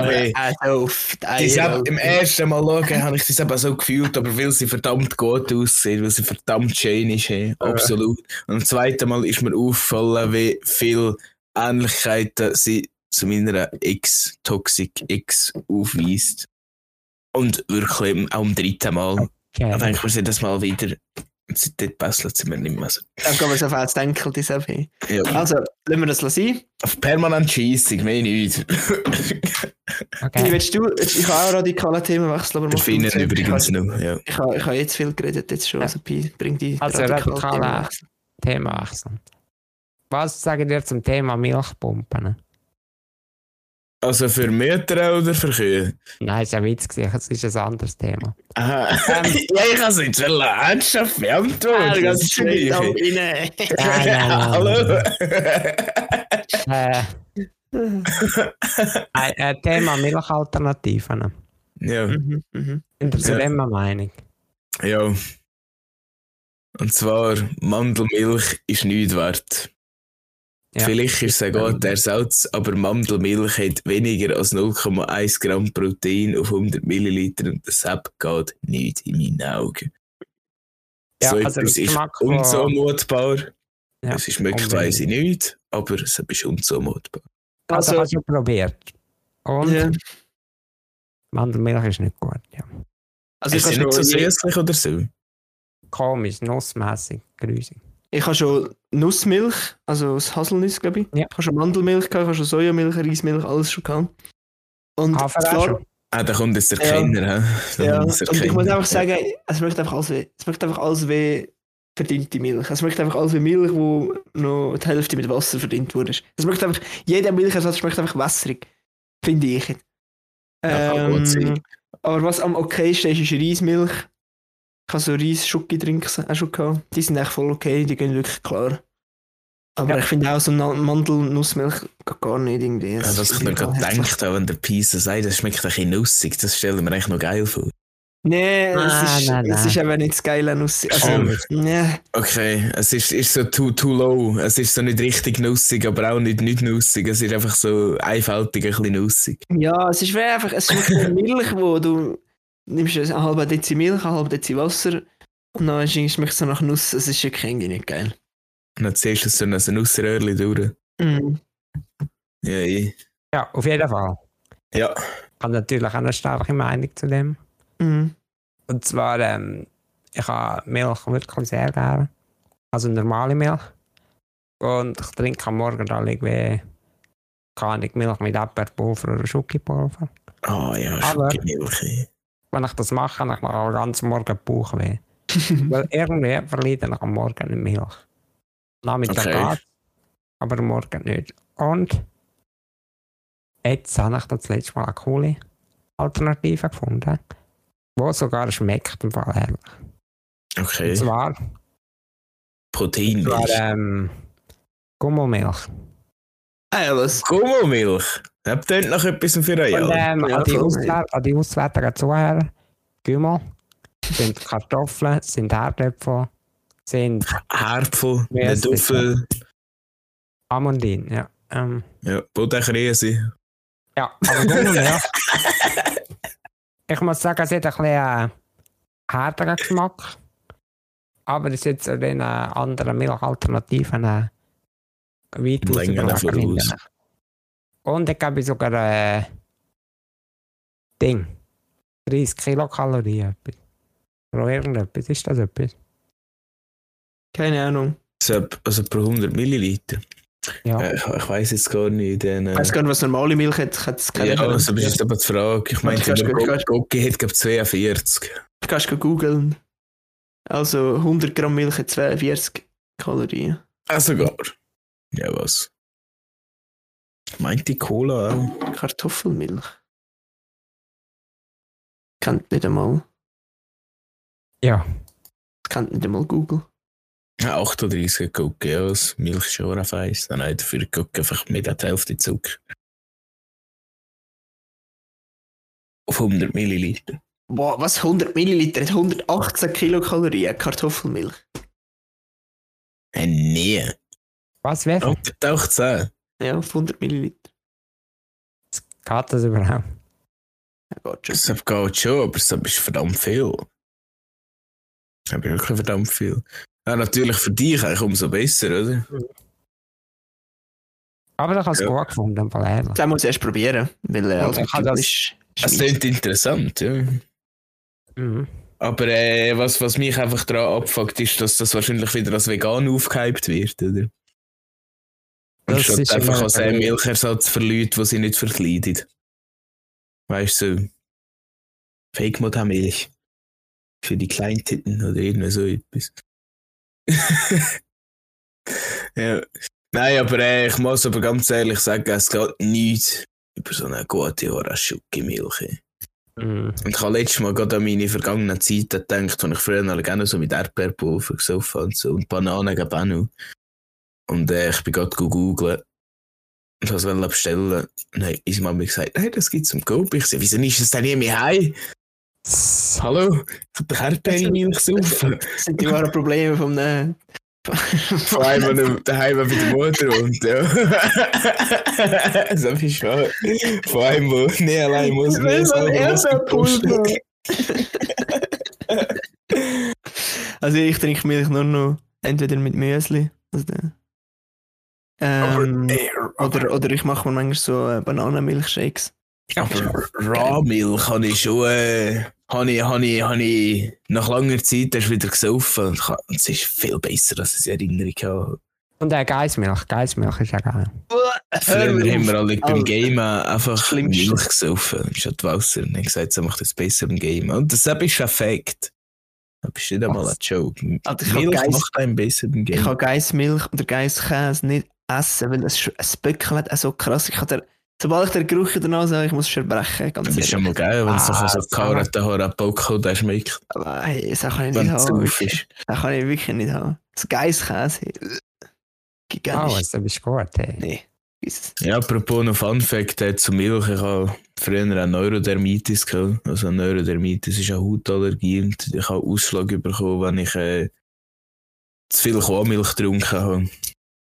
Also, Sepp, Im ersten Mal schauen, habe ich das eben so gefühlt, aber weil sie verdammt gut aussehen, weil sie verdammt schön ist, hey, absolut. Und im zweiten Mal ist mir aufgefallen, wie viele Ähnlichkeiten sie zu meiner Ex, Toxic Ex, aufweist. Und wirklich auch im dritten Mal. Okay. denke ich mir jedes Mal wieder, dort bessert sie mir nicht mehr so. Da kann man so viel denken, die Sepp. Ja. Also, lassen wir das sein. Auf permanent Scheissig, mehr nicht. Wie okay. willst du? Ich habe auch radikale Themenwechsel, aber Der zuerst. übrigens Ich habe, noch, ja. ich, habe, ich habe jetzt viel geredet, jetzt schon. Ja. Also, bring die Also, radikale radikale- Themenwechsel. Was sagen ihr zum Thema Milchpumpen? Also für Mütter oder für Kühe? Nein, ist ein Witz. Es ist ein anderes Thema. Aha. (laughs) ja, ich kann es jetzt schon ernsthaft beantworten. Das ist. (laughs) Nein, nein, nein, Hallo. Äh, (laughs) Thema Milchalternativen. ja, Mhm, mhm. In der Ja. ja. Meinung. ja. Und zwar, Mandelmilch ist nichts wert. Ja. Vielleicht ist es ein guter Ersatz, aber Mandelmilch hat weniger als 0,1 Gramm Protein auf 100 Milliliter und deshalb geht nicht in meinen Augen. Ja, so also etwas der ist unzumutbar. Ja, es ist unbedingt. weiss ich nicht, aber es ist unzumutbar. Also, Also, hast du probiert. Und ja. Mandelmilch ist nicht gut. Ja. also ich, ist sie nicht so süßlich oder so? Komisch, nussmässig, grusig. ich habe schon Nussmilch, also das Haselnuss, glaube ich. Ja. Ich habe schon Mandelmilch gehabt, ich habe schon Sojamilch, Reismilch, alles schon gehabt. Und Hafer auch klar- schon. Ah, da kommt jetzt der Ja. Hä? Da Ja, und ich muss einfach sagen, es schmeckt einfach alles wie, es schmeckt einfach alles wie verdiente Milch. Es schmeckt einfach alles wie Milch, wo noch die Hälfte mit Wasser verdient wurde. Es schmeckt einfach, jeder Milchersatz schmeckt einfach wässrig. Finde ich. Ja, kann. Ähm, aber was am okaysten ist, ist Reismilch. Ich habe so Reis-Schoki-Drinks auch schon gehabt. Die sind echt voll okay, die gehen wirklich klar. Aber Ja. ich finde auch so Mandelnussmilch gar nicht irgendwie. Ja, ist ich mir gerade gedacht habe, wenn der Pizza sagt, das schmeckt ein bisschen nussig, das stellen wir echt noch geil vor. Nee, Nein, es, ist, nein, es ist eben nicht das geile Nuss. Also, Oh. nee. Okay, es ist, ist so too, too low. Es ist so nicht richtig nussig, aber auch nicht nicht nussig. Es ist einfach so einfältig, ein bisschen nussig. Ja, es ist einfach, es schmeckt Milch, wo du nimmst eine halbe Dezi Milch, eine halbe Dezi Wasser und dann schmeckt es so nach Nuss. Es ist wirklich irgendwie nicht geil. Und dann ziehst du so ein so ein Nussröhrchen durch. Mhm. Ja, eh. Ja, auf jeden Fall. ja. Ich habe natürlich auch eine starke Meinung zu dem. Mhm. Und zwar, ähm, ich habe Milch wirklich sehr gerne. Also normale Milch. Und ich trinke am Morgen dann irgendwie, keine Milch mit Erdbeerpulver oder Schokipulver. Oh ja, Schokimilch. eh. Wenn ich das mache, habe ich noch den ganzen Morgen Bauchweh. (laughs) Weil irgendwie verliere ich am Morgen nicht Milch. Nachmittag Okay. geht, aber Morgen nicht. Und jetzt habe ich das letzte Mal eine coole Alternative gefunden, die sogar schmeckt im Fall ehrlich. Okay. Und zwar, und zwar Proteinmilch. ähm, Gummomilch. Ah ja, was? Gummomilch. Das tönt nach etwas für ein Und Jahr. ähm, Ja, an, die. Auswär an die auswärtigen Zuhörer, Gümmel, sind Kartoffeln, sind Herdöpfel, sind Harpfel, Ja, es ist Kartoffel, Amandin, ja. Ähm, ja, Bodenkrise. ja, aber Gummimilch. ich muss sagen, es hat ein bisschen äh, härteren Geschmack. Aber es ist jetzt in den äh, anderen Milchalternativen äh, weitaus Länger überlegen, voraus. Und ich gebe sogar äh, Ding. 30 Kilokalorien. etwas. Pro irgendetwas. Ist das etwas? Keine Ahnung. So, also pro 100 Milliliter. Ja. Äh, ich ich weiß jetzt gar nicht. Den, Ich äh, weiß gar nicht, was normale Milch hat. Ich hätte es keine ja, Ahnung. also, das ist aber die Frage. Ich meine, der Gocki hat, glaube ich, 42. Du kannst go googeln. Also 100 Gramm Milch hat 42 Kalorien. Ah, sogar. Ja, was? Meint die Cola auch? Kartoffelmilch. Kennt nicht einmal. ja. Kennt nicht einmal Google. Ja, 38 Gocki, ja, was? Milch ist schon auf eins. Dann hat für Gocki einfach mehr als die Hälfte Zucker. Auf 100 Milliliter. Boah, was? 100 Milliliter hat 118 Kilokalorien. Kartoffelmilch. Äh, nee. Was wäre? Oh, taucht 10. Ja, auf 100 Milliliter. Geht das überhaupt? Ja, geht schon. Das geht schon, aber das ist verdammt viel. Das ist wirklich verdammt viel. Ja, natürlich für dich eigentlich umso besser, oder? Aber ich habe es Ja. gut gefunden, im Fall ehrlich. Das muss ich erst probieren. Weil äh, kann das- ist, Es klingt interessant, ja. Mhm. Aber äh, was, was mich einfach daran abfuckt, ist, dass das wahrscheinlich wieder als vegan aufgehypt wird, oder? Das Anstatt ist einfach als ein ein Problem. Milchersatz für Leute, die sie nicht verkleiden. Weißt du, so Fake-Modell-Milch. Für die Kleintitten oder irgendwie so etwas. (laughs) ja. Nein, aber äh, ich muss aber ganz ehrlich sagen, es geht nicht über so eine gute Oraschuki-Milch. ey. Mhm. Und ich habe letztes Mal gerade an meine vergangenen Zeiten gedacht, als ich früher noch gerne so mit Erdbeerpulver gesoffen und so und Bananen gab auch noch. Und äh, ich bin gerade googeln und was wollte bestellen. Und hat unsere Mama gesagt, hey, das gibt's im Coop. Ich so, wieso ist das denn nie mehr heim? Hallo? Ich hab doch Erdbeermilch gesoffen. (laughs) Das sind die wahren Probleme vom äh, Vor allem, (laughs) daheim bei der Mutter wohnt, ja. (laughs) so viel schon. Vor allem, wo nie allein muss, selber Wasser kosten. Also ich trinke Milch nur noch entweder mit Müsli. Also der, ähm, oder, oder ich mache mir manchmal so äh, Bananenmilchshakes. Aber Raw-Milch habe ich schon, äh, habe ich, habe ich, habe ich nach langer Zeit erst wieder gesoffen. Ich- es ist viel besser, als ich in Erinnerung habe. Und äh, Geissmilch. Geissmilch ist ja geil. Früher haben wir alle beim Alter. Game einfach Schlimmste. Milch gesoffen, statt Wasser. Und ich gesagt, so macht es besser im Game. Und das ist ein Fact. Das ist nicht einmal ein Joke. Ich hab Milch Geiss- macht einen besser im Ich Game. kann Geissmilch oder Geisskäse nicht essen, weil es sch- ein Böckel hat, auch so krass. Ich kann der, sobald ich den Geruch in der Nase habe, ich muss schon erbrechen. Ganz Das ist schon mal geil, wenn es Ah, so das Karate Boko da schmeckt, Aber hey, das kann ich nicht es haben. Das kann ich wirklich nicht haben. Das Geisskäse. Oh, Gigantisch. also bist du gut. Hey. Nee. Ja, apropos noch Fun Fact äh, zu Milch. Ich habe früher eine Neurodermitis gehabt. Also eine Neurodermitis ist eine Hautallergie und ich habe Ausschlag bekommen, wenn ich äh, zu viel Kuhmilch getrunken habe.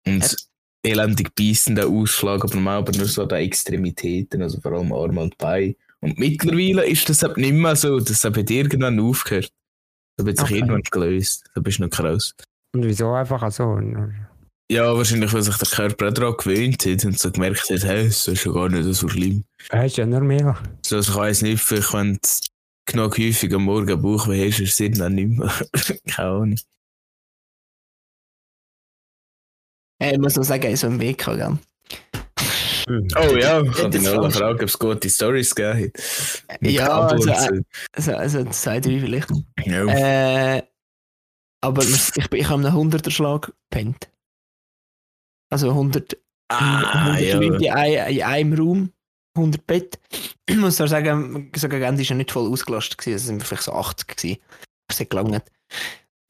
Und elendig beißender Ausschlag, aber normal aber nur so an den Extremitäten, also vor allem Arme und Beine. Und mittlerweile ist das halt nicht mehr so. Das hat irgendwann aufgehört. Das hat sich Okay. irgendwann gelöst. Da bist du noch krass. Und wieso einfach so? Ja, wahrscheinlich, weil sich der Körper auch daran gewöhnt hat und so gemerkt hat, hey, das ist ja gar nicht so schlimm. Er ist ja nur Milch. So, ich weiss nicht, vielleicht wenn du genug häufig am Morgen Bauchweh hast, ist es irgendwann nicht mehr. (laughs) Keine Ahnung. Äh, ich muss noch sagen, so im Weg gell? Oh (laughs) ja, ich kann dich das noch fragen, ob es gute Stories gegeben hat. Ja, also, also, also zwei, drei vielleicht. Ja. Äh, aber ich, ich, ich habe einen 100er Schlag gepennt. Also 100, ah, 100 ja. Leute in, ein, in einem Raum, 100 Bett. (clears throat) Ich muss da sagen, so gegen Ende ist ja nicht voll ausgelastet gewesen, es sind vielleicht so 80 gewesen. Das hat gelangt.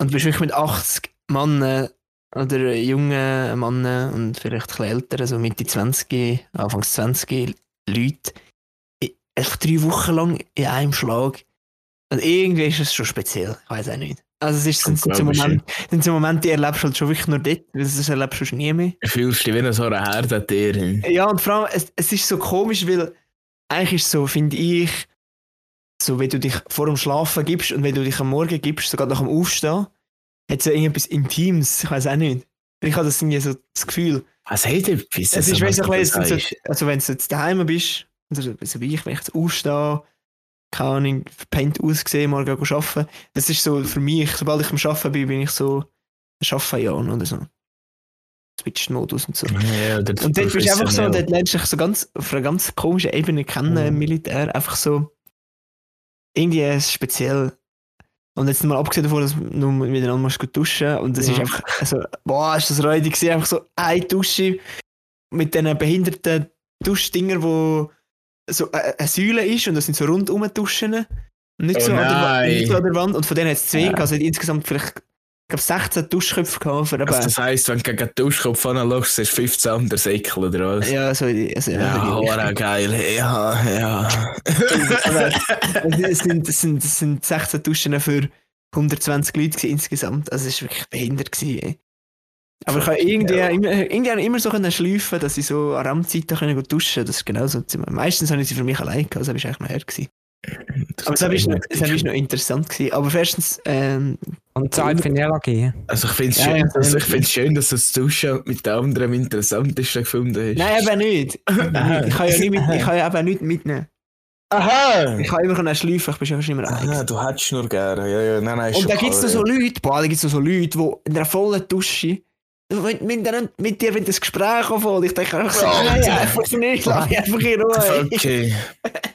Und du bist wirklich mit 80 Männern oder jungen Männern und vielleicht ein älteren, so Mitte 20, Anfangs 20 Leute, einfach drei Wochen lang in einem Schlag. Und irgendwie ist es schon speziell, ich weiß auch nicht. Also es ist, sind, sind, so Momente, sind so Momente, die erlebst du halt schon wirklich nur dort, weil das erlebst du schon nie mehr. Fühlst du dich wie so ein Herd an dir? hm? Ja, und vor allem, es, es ist so komisch, weil eigentlich ist es so, finde ich, so wenn du dich vor dem Schlafen gibst und wenn du dich am Morgen gibst, sogar nach dem Aufstehen, hat es ja irgendetwas Intimes, ich weiß auch nicht. Ich habe das irgendwie so das Gefühl. Was hat etwas? Es ist, weißt du, so, also wenn du jetzt daheim bist, also so wie ich, wenn ich jetzt aufstehe, keine Ahnung, verpennt ausgesehen, morgen gehen arbeiten, das ist so für mich, sobald ich am Arbeiten bin, bin ich so, arbeiten ja oder so. Switch-Modus und so. Ja, Und dort bist du einfach so, dort lernst du dich so ganz, auf einer ganz komischen Ebene kennen Mhm. Militär. Einfach so, irgendwie speziell. Und jetzt mal abgesehen davon, dass du miteinander musst gut duschen und das ist Ja. einfach, also, boah, ist das räudig gewesen, einfach so eine Dusche mit diesen behinderten Duschdinger, wo so eine Säule ist und das sind so rundum Duschen. Nicht, Oh so an der, nicht so an der Wand. Und von denen hat es zwei, also insgesamt vielleicht, ich glaube, 16 Duschköpfe gehabt. Für eben, Also das heisst, wenn du gegen den Duschkopf anschaust, du 15 andere Säckel, oder was? ja, so, also, Ja, hora geil. Ja, ja. Aber es sind, es, sind, es sind 16 Duschen für 120 Leute insgesamt. Also es war wirklich behindert. Gewesen, ey. Aber ich habe irgendwie, immer, irgendwie habe ich immer so schleifen, dass ich so an Randzeiten duschen Das ist genau so. Meistens habe ich sie für mich allein gehabt, das war eigentlich her. Gewesen. Aber es war war noch interessant. Gewesen. Aber erstens, ähm, Und Zeit für die Allergie. Also ich finde es Ja, schön, ja, dass, ja. ich schön, dass du das Duschen mit den anderen am interessantesten gefunden hast. nein, eben nicht. (laughs) ich kann ja, nicht mit, ich kann ja eben nichts mitnehmen. Aha! Ich kann immer können schleifen, ich bin schon immer allein. Aha, du hättest nur gerne. Ja, ja, nein, nein, ist Und dann gibt es so. Leute, boah, da gibt es so Leute, die in einer vollen Dusche mit, mit, dir wenn das Gespräch anfangen. Ich denke einfach so, nein, ja. einfach nicht, lass mich einfach in Ruhe. Okay.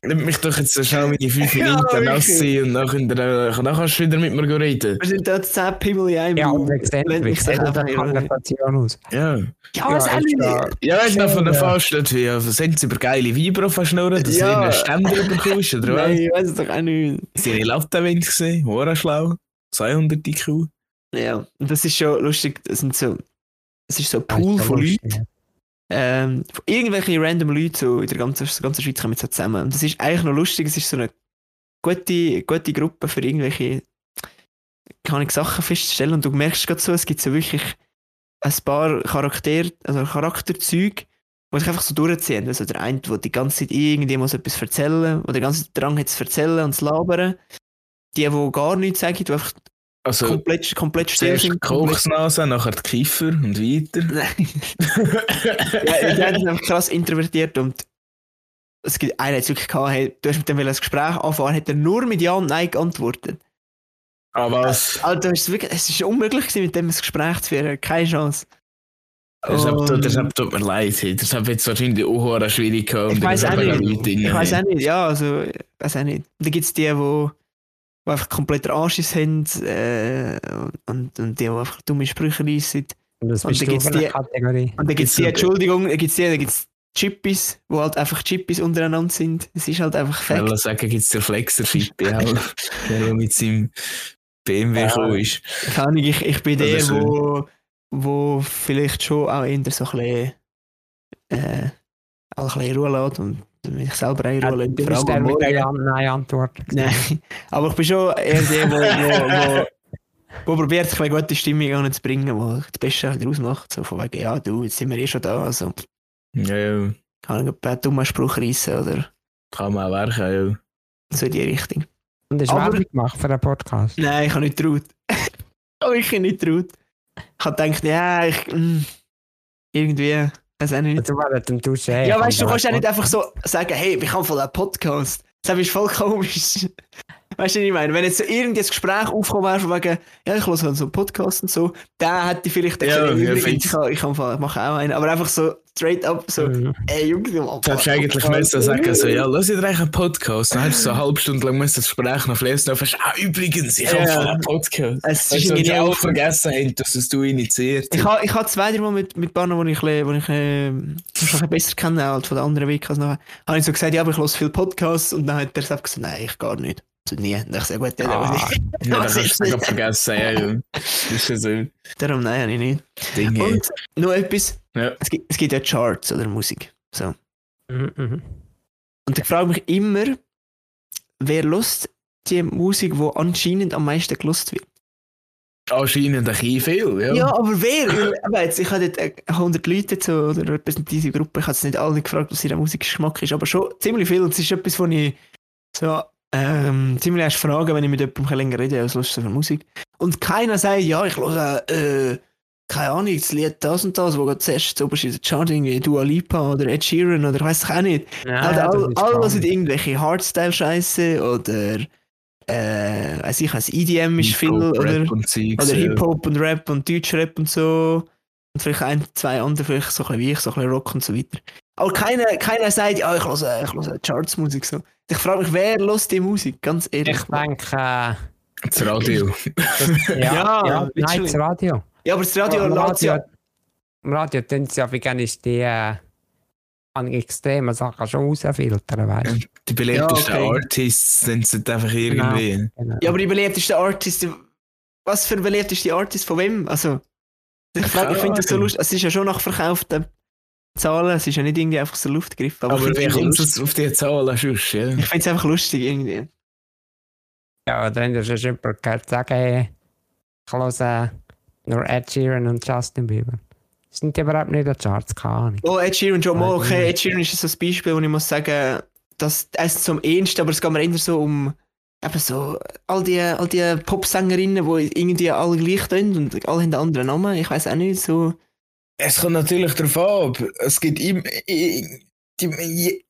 Nimm mich doch jetzt so schnell meine 5 (laughs) Ja, Minuten nass wirklich. sein und nachher, nachher kannst du wieder mit mir reden. Wir sind dort 10 Pimmel in einem Ja, und das einfach in Ruhe. Konversation aus? Ja. Ja, was Ja, auch ist Ja, weißt du, noch von der. Fastnet, wie ja, sind sie über geile Weiber verschnurren, dass Ja. sie einen Ständer bekommst, oder (laughs) was? Nein, ich weiß es doch auch nicht. Sie ihre Lattenwind gesehen, hure schlau. 200 IQ. Ja, und das ist schon lustig. Das sind so, es ist so ein ist Pool von Leuten. Ähm, irgendwelche random Leute so in der ganzen, ganzen Schweiz kommen so zusammen. Und das ist eigentlich noch lustig. Es ist so eine gute, gute Gruppe für irgendwelche kann ich Sachen feststellen. Und du merkst gerade so, es gibt so wirklich ein paar Charakter, also Charakterzüge, die sich einfach so durchziehen. Also der eine, der die ganze Zeit irgendwie muss etwas erzählen, oder der ganze Zeit Drang hat zu erzählen und zu labern. Die, die gar nichts sagen, die einfach Also, komplett, komplett still sind. Kochsnase, nachher die Kiefer und weiter. Nein. (laughs) ja, haben sich einfach krass introvertiert und es gibt einen, der hat wirklich gehabt, hey, du hast mit dem ein Gespräch anfangen, hat er nur mit Ja und Nein geantwortet. Ah, was? Alter, es ist wirklich, es ist unmöglich gewesen, mit dem ein Gespräch zu führen, keine Chance. Und- deshalb tut mir leid. Deshalb wird es wahrscheinlich auch schwierig gehabt. Ich da weiß auch nicht. Ich weiß auch nicht, ja, also, ich weiß auch nicht. Und dann gibt es die, die, die einfach komplett Anschiss haben äh, und, und die, die einfach dumme Sprüche reissen. Und das Und dann gibt's für eine die- Kategorie. Und dann gibt es Gibt's die, Entschuldigung, dann gibt es die, dann gibt es Chippies, die halt einfach Chippies untereinander sind. Es ist halt einfach Ich Fakt. will sagen, gibt es den Flexer-Fippe auch, (laughs) der ja mit seinem BMW Ja. gekommen ist. Keine Ahnung, ich, ich bin der, ist wo, wo vielleicht schon auch eher so ein bisschen, äh, auch ein bisschen Ruhe lässt und mich selber in Ruhe lässt. Du bist der mit der Morgen. Ja- Nein-Antwort. Nein, aber ich bin schon eher der, wo, wo, wo, wo probiert, ein bisschen gute Stimmung anzubringen, wo das Beste daraus macht. So von wegen, ja, du, jetzt sind wir eh schon da, also Ja, ja. kann ich einen dummen Spruch reissen oder Kann man auch werken, ja. so in die Richtung. Und hast du Aber- Werbung gemacht für den Podcast? Nein, ich habe nicht getraut. (laughs) ich habe nicht getraut. Ich habe gedacht, ja, ich, mm, irgendwie, weiß auch nicht. Du warst dann du schon. Ja, weißt du, du kannst ja nicht einfach so sagen, hey, ich habe voll einen Podcast. Das ist voll komisch. Weißt du, was ich meine? Wenn jetzt so irgendein Gespräch aufkommen wäre, von wegen, ja, ich höre so einen Podcast und so, dann hätte ich vielleicht Ja, ja, ich, kann, ich, kann, ich mache auch einen, aber einfach so straight up, so, Mhm. ey, Jungs, ich mache Du hättest eigentlich müssen sagen, so, ja, lass dir eigentlich einen Podcast. Dann hättest du so eine halbe Stunde lang müssen das Gespräch noch fließen. Dann fährst du, ah, übrigens, ich habe Ja. voll einen Podcast. Es Weißt ist du, irgendwie die auch vergessen haben, dass es du initiiert Ich hast. habe ich ha zwei, drei Mal mit, mit Partnern, die ich, die ich äh, ich ein bisschen besser kenne, als von den anderen noch, habe ich so gesagt, ja, aber ich höre viel Podcasts und dann hat der selbst gesagt, nein, ich gar nicht. Nie. Und ich sage, gut, ja, Ah. Ja, kannst ist du es das? vergessen. Ja, ja. Das ist ja so Darum nein, habe ich nicht. Dinge. Und noch etwas, Ja. es gibt, es gibt ja Charts oder Musik. So. Mhm, mhm. Und ich frage mich immer, wer lust die Musik, die anscheinend am meisten gelost wird. Anscheinend ein bisschen viel, ja. Ja, aber wer? Weil, jetzt, ich habe dort äh, 100 Leute so, oder eine repräsentative Gruppe, ich habe jetzt nicht alle gefragt, was ihr Musikgeschmack ist, aber schon ziemlich viel. Und es ist etwas, wo ich so ähm, ziemlich erst frage, wenn ich mit jemandem länger rede, was lust für Musik? Und keiner sagt, ja, ich höre, äh, keine Ahnung, das Lied das und das, wo gerade zuerst so oberst in der Chart irgendwie Dua Lipa oder Ed Sheeran oder ich weiß auch nicht. Ja, das all, all was sind irgendwelche Hardstyle-Scheiße oder äh, weiß ich, was EDM ist viel oder, Rap oder. Hip-Hop und Rap und Deutschrap und so. Und vielleicht ein, zwei andere, vielleicht so ein bisschen wie ich, so ein bisschen Rock und so weiter. Aber keiner, keiner sagt, ja, ich höre, ich höre Charts-Musik so. Ich frage mich, wer hört die Musik? Ganz ehrlich. Ich denke, äh, Das Radio. das, ja, (laughs) Ja, ja, nein, das Radio. ja, aber das Radio lässt ja. Im Radio tun sie ja wie gerne die äh, an extremen Sachen schon rausfiltern, weißt du? Die beliebtesten Ja, okay. Artists sind es einfach irgendwie. Genau. Ja, aber die beliebteste Artist, was für beliebteste Artist von wem? Also, ich frage, ich finde das so lustig. Es ist ja schon nach verkauften Zahlen, es ist ja nicht irgendwie einfach so Luft gegriffen. Aber, Aber wie finde kommt es es auf die Zahlen sonst? Ja? ich find's einfach lustig irgendwie. Ja, oder wenn du schon jemand gehört sagen, hey, ich höre nur Ed Sheeran und Justin Bieber. Sind die überhaupt nicht in den Charts, keine Ahnung. Oh, Ed Sheeran schon mal. Okay, ja. Ed Sheeran ist so ein Beispiel, wo ich muss sagen, dass es ist so am ehesten, aber es geht mir eher so um eben so all die, all die Popsängerinnen, die irgendwie alle gleich tun und alle haben einen anderen Namen. Ich weiß auch nicht, so. Es kommt natürlich darauf ab. Es gibt immer. Die,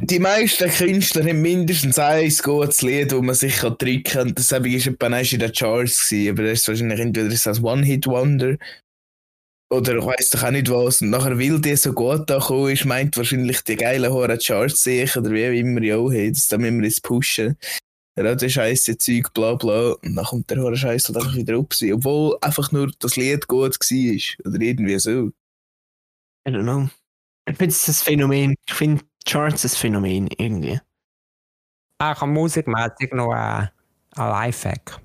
die, meisten Künstler haben mindestens ein gutes Lied, wo man sich kann drücken kann. Das eins in den Charts gewesen, aber das ist wahrscheinlich entweder ist das One-Hit-Wonder oder ich weiß doch auch nicht was. Und nachher, weil die so gut da gekommen ist, meint wahrscheinlich die geilen hohen Charts sehe oder wie immer, ja, hey, das da müssen wir jetzt pushen. Radio Scheiße, Zeug, bla bla. Und dann kommt der hohe Scheiß halt einfach wieder up. gewesen, Obwohl einfach nur das Lied gut war. Oder irgendwie so. I don't know. Ich finde es ein Phänomen. Ich finde Charts ein Phänomen irgendwie. Auch an musikmäßig noch äh, ein Lifehack.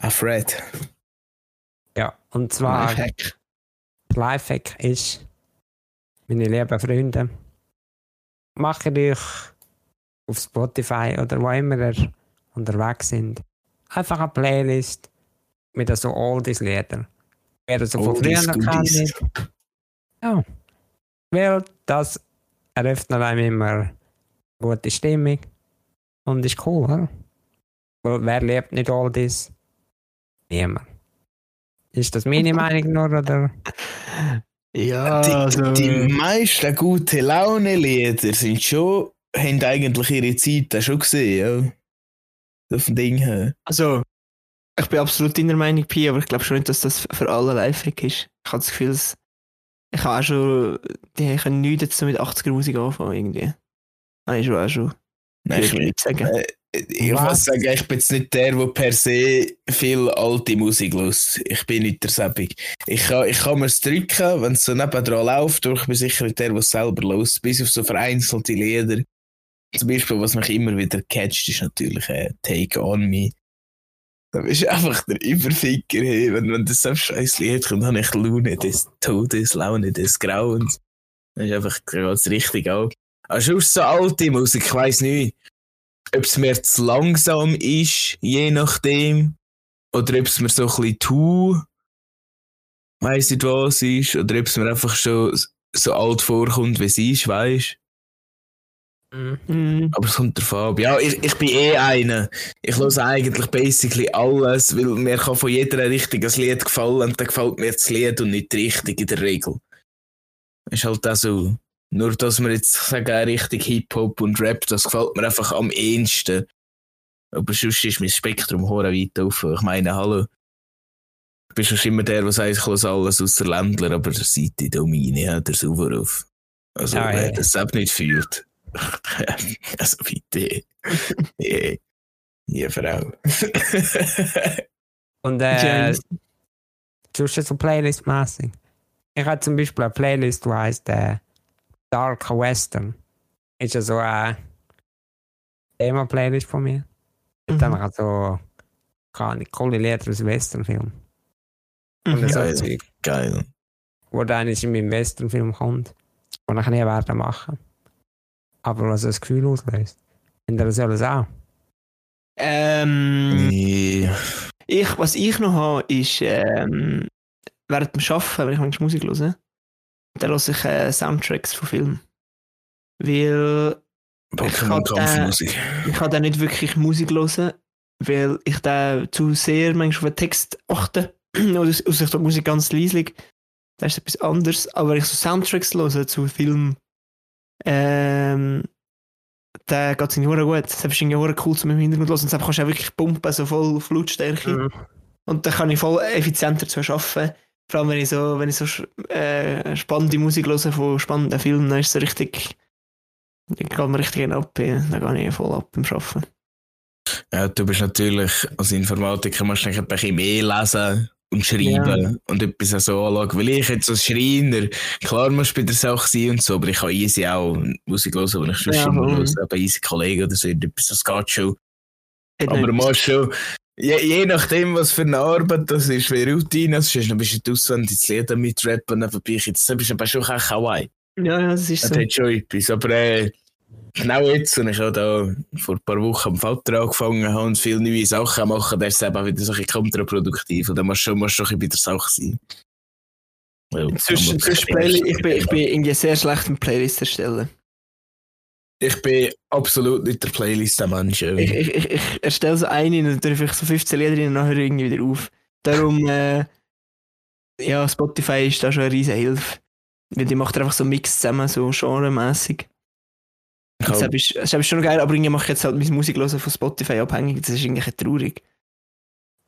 Ah, Fred. Ja, und zwar, Lifehack. Lifehack ist, meine lieben Freunde, macht euch auf Spotify oder wo immer ihr unterwegs sind, einfach eine Playlist mit so Oldies-Liedern. Wer das so von früher Oldies, noch kennt. Ja. Weil das eröffnet einem immer gute Stimmung und ist cool, oder? Weil wer lebt nicht Oldies? Niemand. Ist das meine (laughs) Meinung nur, oder? Ja, Die, also. die meisten gute Laune-Lieder sind schon, haben eigentlich ihre Zeit auch schon gesehen, So von Ding her. Also, ich bin absolut deiner Meinung, Pi, aber ich glaube schon nicht, dass das für alle Lifehack ist. Ich habe das Gefühl, dass ich habe auch schon, die können nichts jetzt so mit 80er Musik anfangen, irgendwie. Habe ich schon auch schon. Nein, ich ich, nicht sagen. äh, ich Was? muss sagen, ich bin jetzt nicht der, der per se viel alte Musik los. Ich bin nicht der Sebig. Ich kann, ich kann mir es drücken, wenn es so nebendran läuft, aber ich bin sicher nicht der, der es selber los. Bis auf so vereinzelte Lieder. Zum Beispiel, was mich immer wieder catcht, ist natürlich äh, Take On Me. Da bist du einfach der Überficker. Hey. Wenn, wenn das so scheiß Lied kommt, habe ich Laune des Todes, Laune des Grauens. Das ist einfach gerade richtig auch. Aber sonst so alte Musik, ich weiss nicht, ob es mir zu langsam ist, je nachdem. Oder ob es mir so ein bisschen zu, weiss nicht was ist. Oder ob es mir einfach schon so alt vorkommt, wie es ist, weißt Mhm. Aber es kommt davon ab. Ja, ich, ich bin eh einer. Ich höre eigentlich basically alles, weil mir kann von jeder Richtung ein Lied gefallen und dann gefällt mir das Lied und nicht die Richtung in der Regel. Ist halt auch so. Nur, dass wir jetzt sagen, richtig Hip-Hop und Rap, das gefällt mir einfach am ehesten. Aber sonst ist mein Spektrum hure weit offen. Ich meine, hallo. Du bist schon immer der, der sagt, ich höre alles außer Ländler, aber der Seite Domine, ja, der Suvarov. Also, Ja, wer ja. das selbst nicht fühlt. (laughs) also, bitte. Ja, ja, Frau. (laughs) Und äh, James. tust du so Playlist-mäßig? Ich habe zum Beispiel eine Playlist, die heißt äh, Dark Western. Ist ja so eine Thema-Playlist von mir. Und dann Mhm. hat so keine coole Lieder aus Westernfilm. Und Mhm. so Geil. Zeug, Geil. wo dann in meinem Westernfilm kommt. Und ich nie werden machen. Aber was das Gefühl auslöst. Und das alles auch. Ähm, Ja. ich, was ich noch habe, ist ähm, während dem Arbeiten, wenn ich manchmal Musik höre, dann höre ich äh, Soundtracks von Filmen. Weil Pokémon kann, Kampfmusik. ich kann dann nicht wirklich Musik hören, weil ich da zu sehr manchmal auf den Text achte. (clears throat) Oder aus aus Sicht der Musik ganz leislich. Das ist etwas anderes. Aber wenn ich so Soundtracks höre zu Filmen, ähm, da geht es in Hure gut. Das ist irgendwie cool zum im Hintergrund hören. Und dann kannst du auch wirklich pumpen, so voll auf Lautstärke. Mhm. Und dann kann ich voll effizienter zu arbeiten. Vor allem, wenn ich so, wenn ich so äh, spannende Musik höre von spannenden Filmen, dann ist es so richtig. Dann geht mir richtig ab. ja. Dann gehe ich voll ab beim Arbeiten. Ja, du bist natürlich als Informatiker musst du ein bisschen mehr lesen und schreiben und etwas so anschauen. Weil ich jetzt als Schreiner, klar musst du bei der Sache sein und so, aber ich kann easy auch Musik hören, wenn ich schon Ja, immer höre, bei easy Kollegen oder so, etwas, das geht schon. Aber etwas- musst schon, je, je nachdem, was für eine Arbeit das ist, wie Routine das ist, dann bist du auswendig das Lied mit rappen, nebenbei, jetzt bist du aber schon kein Kawaii. Ja, ja, das ist Das so. hat schon etwas, aber äh, genau jetzt, und ich habe da vor ein paar Wochen am Vater angefangen habe und viele neue Sachen machen, dann ist es eben wieder so ein kontraproduktiv und dann musst du schon, musst du schon ein bisschen bei der Sache sein. Weil, sonst Play ich, bin, ich bin irgendwie sehr schlecht mit Playlist erstellen. ich bin absolut nicht der Playlist-Mensch. Ich, ich, ich, ich erstelle so eine und dann tue ich so 15 Lieder und ich irgendwie wieder auf. Darum, äh, ja, Spotify ist da schon eine riesen Hilfe. Weil die macht einfach so einen Mix zusammen, so Ich Das hab- ist, das ist schon geil, aber irgendwie mache ich jetzt halt meine Musik hören von Spotify abhängig. Das ist irgendwie bisschen traurig.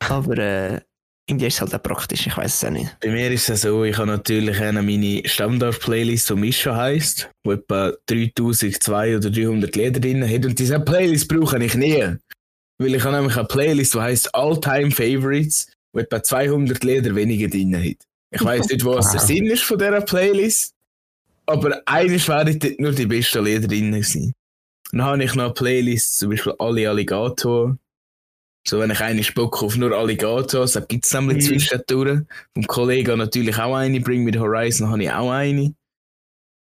Aber äh, irgendwie ist es halt auch praktisch, ich weiß es auch nicht. Bei mir ist es so, ich habe natürlich eine meine Standard-Playlist, die Mischa heisst, wo etwa 3200 oder 300 Lieder drin hat. Und diese Playlist brauche ich nie. Weil ich habe nämlich eine Playlist, die heisst All-Time Favorites, wo etwa 200 Lieder weniger drin hat. Ich weiß nicht, was der. Sinn ist von dieser Playlist, aber eigentlich wären dort nur die besten Lieder drin gewesen. Dann habe ich noch eine Playlist, zum Beispiel alle Alligator. So, wenn ich einen Bock auf nur Alligators, dann gibt es nämlich Mhm. zwischendurch. Vom Kollegen natürlich auch eine, Bring the Horizon habe ich auch eine.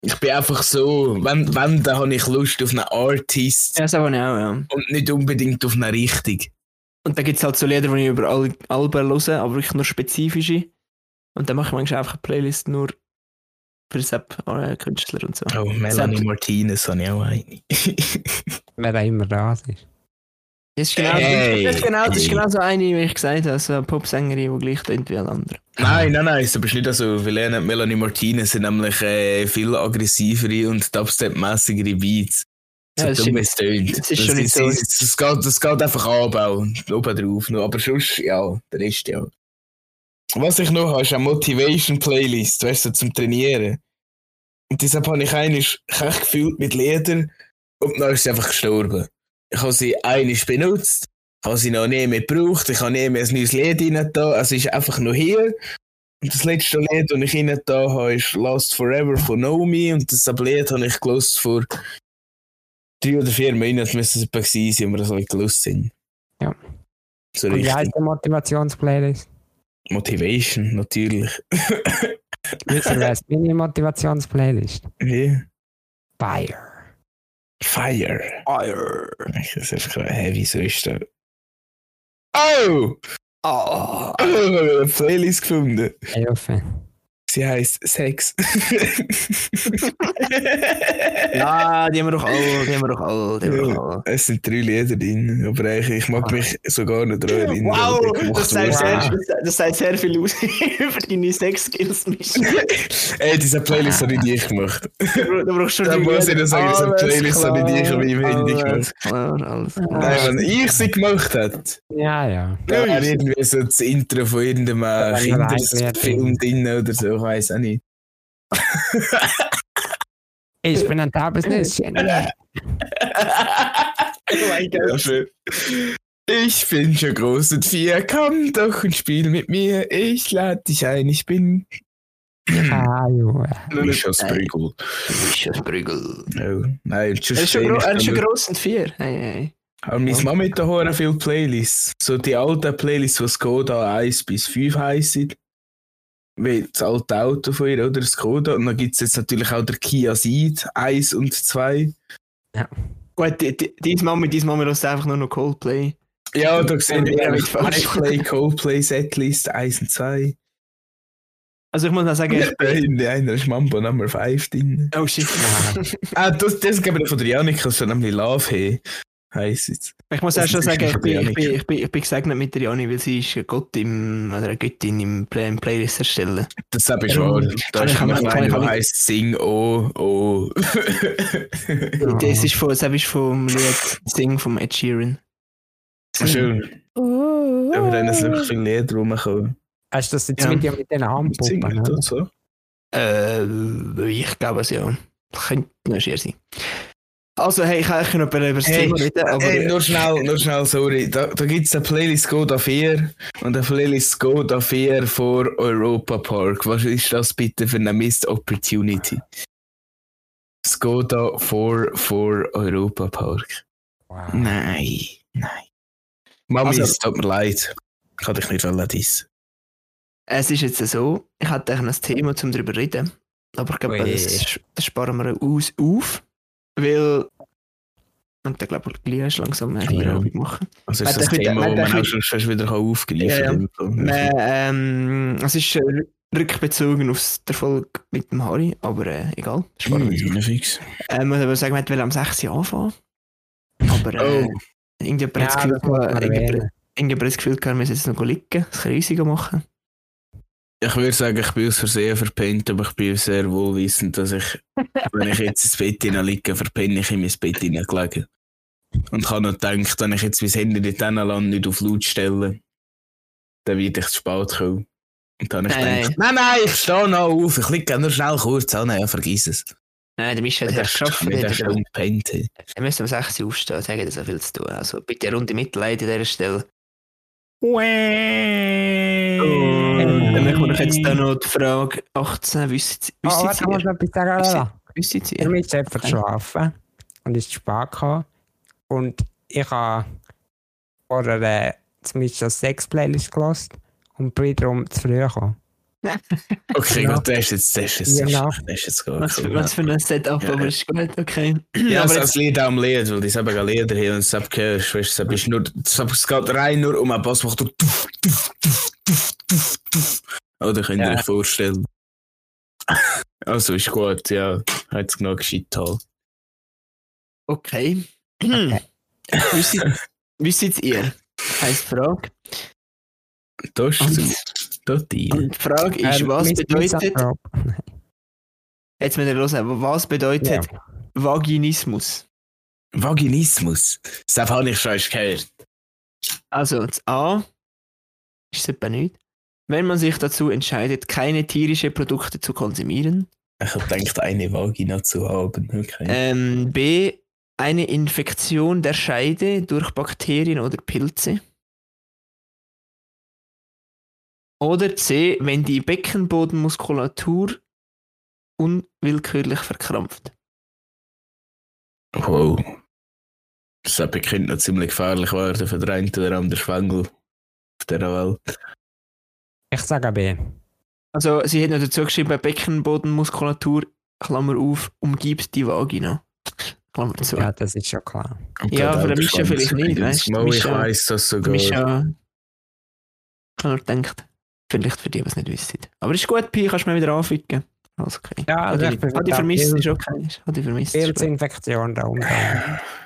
Ich bin einfach so, wenn, wenn dann habe ich Lust auf einen Artist Ja, das habe ich auch, ja. und nicht unbedingt auf eine Richtung. Und dann gibt es halt so Lieder, die ich über Alben höre, aber wirklich nur spezifische. Und dann mache ich manchmal einfach eine Playlist nur für Sepp, äh, Künstler und so. Oh, Melanie Sepp. Martinez habe ich auch eine. Wer auch immer da ist. Das ist genau, Hey, das, ist genau, das ist genau so eine, wie ich gesagt habe, so eine Popsängerin, die gleich klingt wie alle anderen. nein, nein, nein, das ist nicht so. Weil äh, Melanie Martinez sind nämlich äh, viel aggressivere und dubstep-mäßigere Beats. So Ja, das dumm ist- es tönt. das ist schon nicht so. Das, das, geht, das geht einfach anbauen, oben drauf. noch. Aber sonst, ja, der Rest ja. Was ich noch habe, ist eine Motivation-Playlist, weißt du, zum Trainieren. Und deshalb habe ich eine echt gefühlt mit Liedern und dann ist sie einfach gestorben. Ich habe sie einiges benutzt, habe sie noch nie mehr gebraucht, ich habe nie mehr ein neues Lied rein da, also ist einfach nur hier. Und das letzte Lied, das ich rein da habe, ist Lost Forever von Naomi und das Lied habe ich gelost vor drei oder vier Monaten müssen es etwa gewesen sein, wo wir so gelost sind. Ja. So Und wie heißt die Motivationsplaylist? Motivation, natürlich. (laughs) Wer ist meine Motivationsplaylist? Wie? Fire. Fire. Fire. Ich das einfach ist das? Oh! Ah. Oh, ich habe eine Playlist gefunden. Hilfe. Sie heißt Sex. (laughs) Ja, die haben wir doch alle, die haben wir doch alle, die haben wir doch alle. Es sind drei Lieder drin, aber eigentlich, ich mag mich sogar nicht daran erinnern. Wow, das sagt, sehr, das sagt sehr viel aus (laughs) über deine Sex-Skills. Ey, diese Playlist habe ich nicht gemacht. Du brauchst schon Da muss ich noch sagen, diese Playlist habe ich nicht auf meinem Handy gemacht. Alles klar, alles klar. Nein, wenn ich sie gemacht hätte, Ja, ja. da wäre irgendwie so das Intro von irgendeinem nur Kinderfilm drin oder so, weiß auch (laughs) nicht. Ich bin ein Nüsschen. Yeah. Oh mein Ja, schön. Ich bin schon groß und vier, komm doch und spiel mit mir. Ich lade dich ein, ich bin Ah, Junge. Mischas Prügel. Michel Brügel. Oh, nein, Er ist schon, gro er ist schon gross und vier. Hey, hey. Aber meine Mama hat da viele Playlists. So die alten Playlists, die Skoda 1 bis 5 heissen. Wie das alte Auto von ihr, oder? Das Skoda. Und dann gibt es jetzt natürlich auch der Kia Ceed 1 und 2. Gut, die- die- deine Mama, deine Mama hört einfach nur noch Coldplay. Ja, da sehen wir Ja, ja, mit. Coldplay, Coldplay Setlist 1 und 2. Also ich muss auch sagen, ich bin... In einer ist Mambo Nummer 5 drin. Oh shit. Ah, das, das gebe ich von der Janika, das ist nämlich Love Hey. Heißt es. Ich muss auch Das schon ist sagen, ich bin, ich, bin, ich, bin, ich bin gesegnet mit der Jani, weil sie ist ein Gott im, oder eine Göttin im, Play, im Playlist erstellen. Das ist eben Darum wahr. Da kann ist ich- ich- kann der ich- heisst Sing Oh Oh. Das (laughs) ist, von, das ist vom Lied Sing vom Ed Sheeran. Schön. Aber dann sind wirklich viele Lieder rumgekommen. Hast du das jetzt Ja. Video mit den oder? und so. Äh, ich glaube es ja. Könnte noch schier sein. Also, hey, ich kann eigentlich noch über das Hey, Thema reden, aber... Ey, nur schnell, nur schnell, sorry. Da, da gibt es eine Playlist Skoda 4 und eine Playlist Skoda 4 vor Europa Park. Was ist das bitte für eine Missed Opportunity? Skoda 4 vor Europa Park. Wow. Nein, nein. Mami, Also- es tut mir leid. Ich kann dich nicht dissen. Es ist jetzt so, ich hatte eigentlich ein Thema, um darüber zu reden. Aber ich glaube, Ui. das, das sparen wir aus, auf. Weil. Und ich glaube, gleich ist langsam eine Ja. Machen. Also ist das hat Thema, das man auch schon fast wieder aufgreifen Ja, ja. kann. Man, ähm, es ist äh, rückbezogen auf den Erfolg mit dem Harry, aber äh, egal. Sparen wir uns auf. Hm, fix. Äh, man würde sagen, man wollte am 6. Uhr anfangen. Aber äh, Oh. irgendjemand Ja, hat das Gefühl, das muss irgendjemand, irgendjemand das Gefühl, wir müssen jetzt noch liegen, es riesiger machen. Ich würde sagen, ich bin aus Versehen verpennt, aber ich bin sehr wohlwissend, dass ich, (laughs) wenn ich jetzt ins Bett hineinliege, verpenne ich in mein Bett hineingelegen. Und ich habe noch gedacht, wenn ich jetzt mein Handy nicht Land nicht auf Laut stelle, dann werde ich zu spät kommen. Und dann habe ich Nein, gedacht, nein, nein, ich stehe noch auf, ich liege nur schnell kurz an, ja, vergiss es. Nein, der Michel hat geschafft. Er müsste um 6 Uhr aufstehen, sagen, das hat viel zu tun. Also bitte eine Runde Mitleid an dieser Stelle. Dann machen wir doch jetzt dann noch die Frage 18. Wissen Sie, Oh, warte, ich muss noch etwas sagen. Wissen Sie, Ich bin jetzt einfach schlafen und es ist spät gekommen. Und ich habe vorher äh, zumindest das Sex-Playlist gelassen und bin darum zu früh gekommen. (laughs) Okay, Ja. gut, das ist jetzt, das ist jetzt, das Genau. ist, das ist jetzt gar was, für- cool. was für ein Setup, Ja. aber ist gut, okay. Ja, jetzt, das Lied auch am Lied, weil die eben ein Lieder hier und es hörst, weißt du, es es geht rein nur um einen Bass, macht du tuff, tuff, tuff, tuff. Oder könnt ihr Ja. euch vorstellen. (laughs) Also ist gut, ja, hat es genau gescheit okay. Okay. (clears throat) wissen, wissen ihr? Heißt die Frage. Das ist Und, das die. und die Frage ist, Ähm, was bedeutet, jetzt müssen wir hören, was bedeutet Ja. Vaginismus? Vaginismus. Das habe ich schon erst gehört. Also, das A ist es etwa nicht. Wenn man sich dazu entscheidet, keine tierischen Produkte zu konsumieren. Ich gedacht, eine Vagina zu haben. Okay. Ähm, B. Eine Infektion der Scheide durch Bakterien oder Pilze. Oder C. Wenn die Beckenbodenmuskulatur unwillkürlich verkrampft. Wow. Das könnte noch ziemlich gefährlich werden für den einen oder anderen Schwengel. dieser Welt. Ich sage B. Also, sie hat noch dazu geschrieben, Beckenbodenmuskulatur, Klammer auf, umgibt die Vagina. Klammer zu. Ja, das ist schon klar. Und Ja, aber der Mischa vielleicht nicht, weißt du, ich Mischa- weiss das sogar. Mischa, ich habe nur gedacht, vielleicht für die, die es nicht wissen. Aber ist gut, Pi, kannst du mir wieder anficken. Alles okay. Ja, also Hat ich die, bin hat die da vermisst, ist okay. Hat die vermisst. Pilzinfektion da unten. (sighs)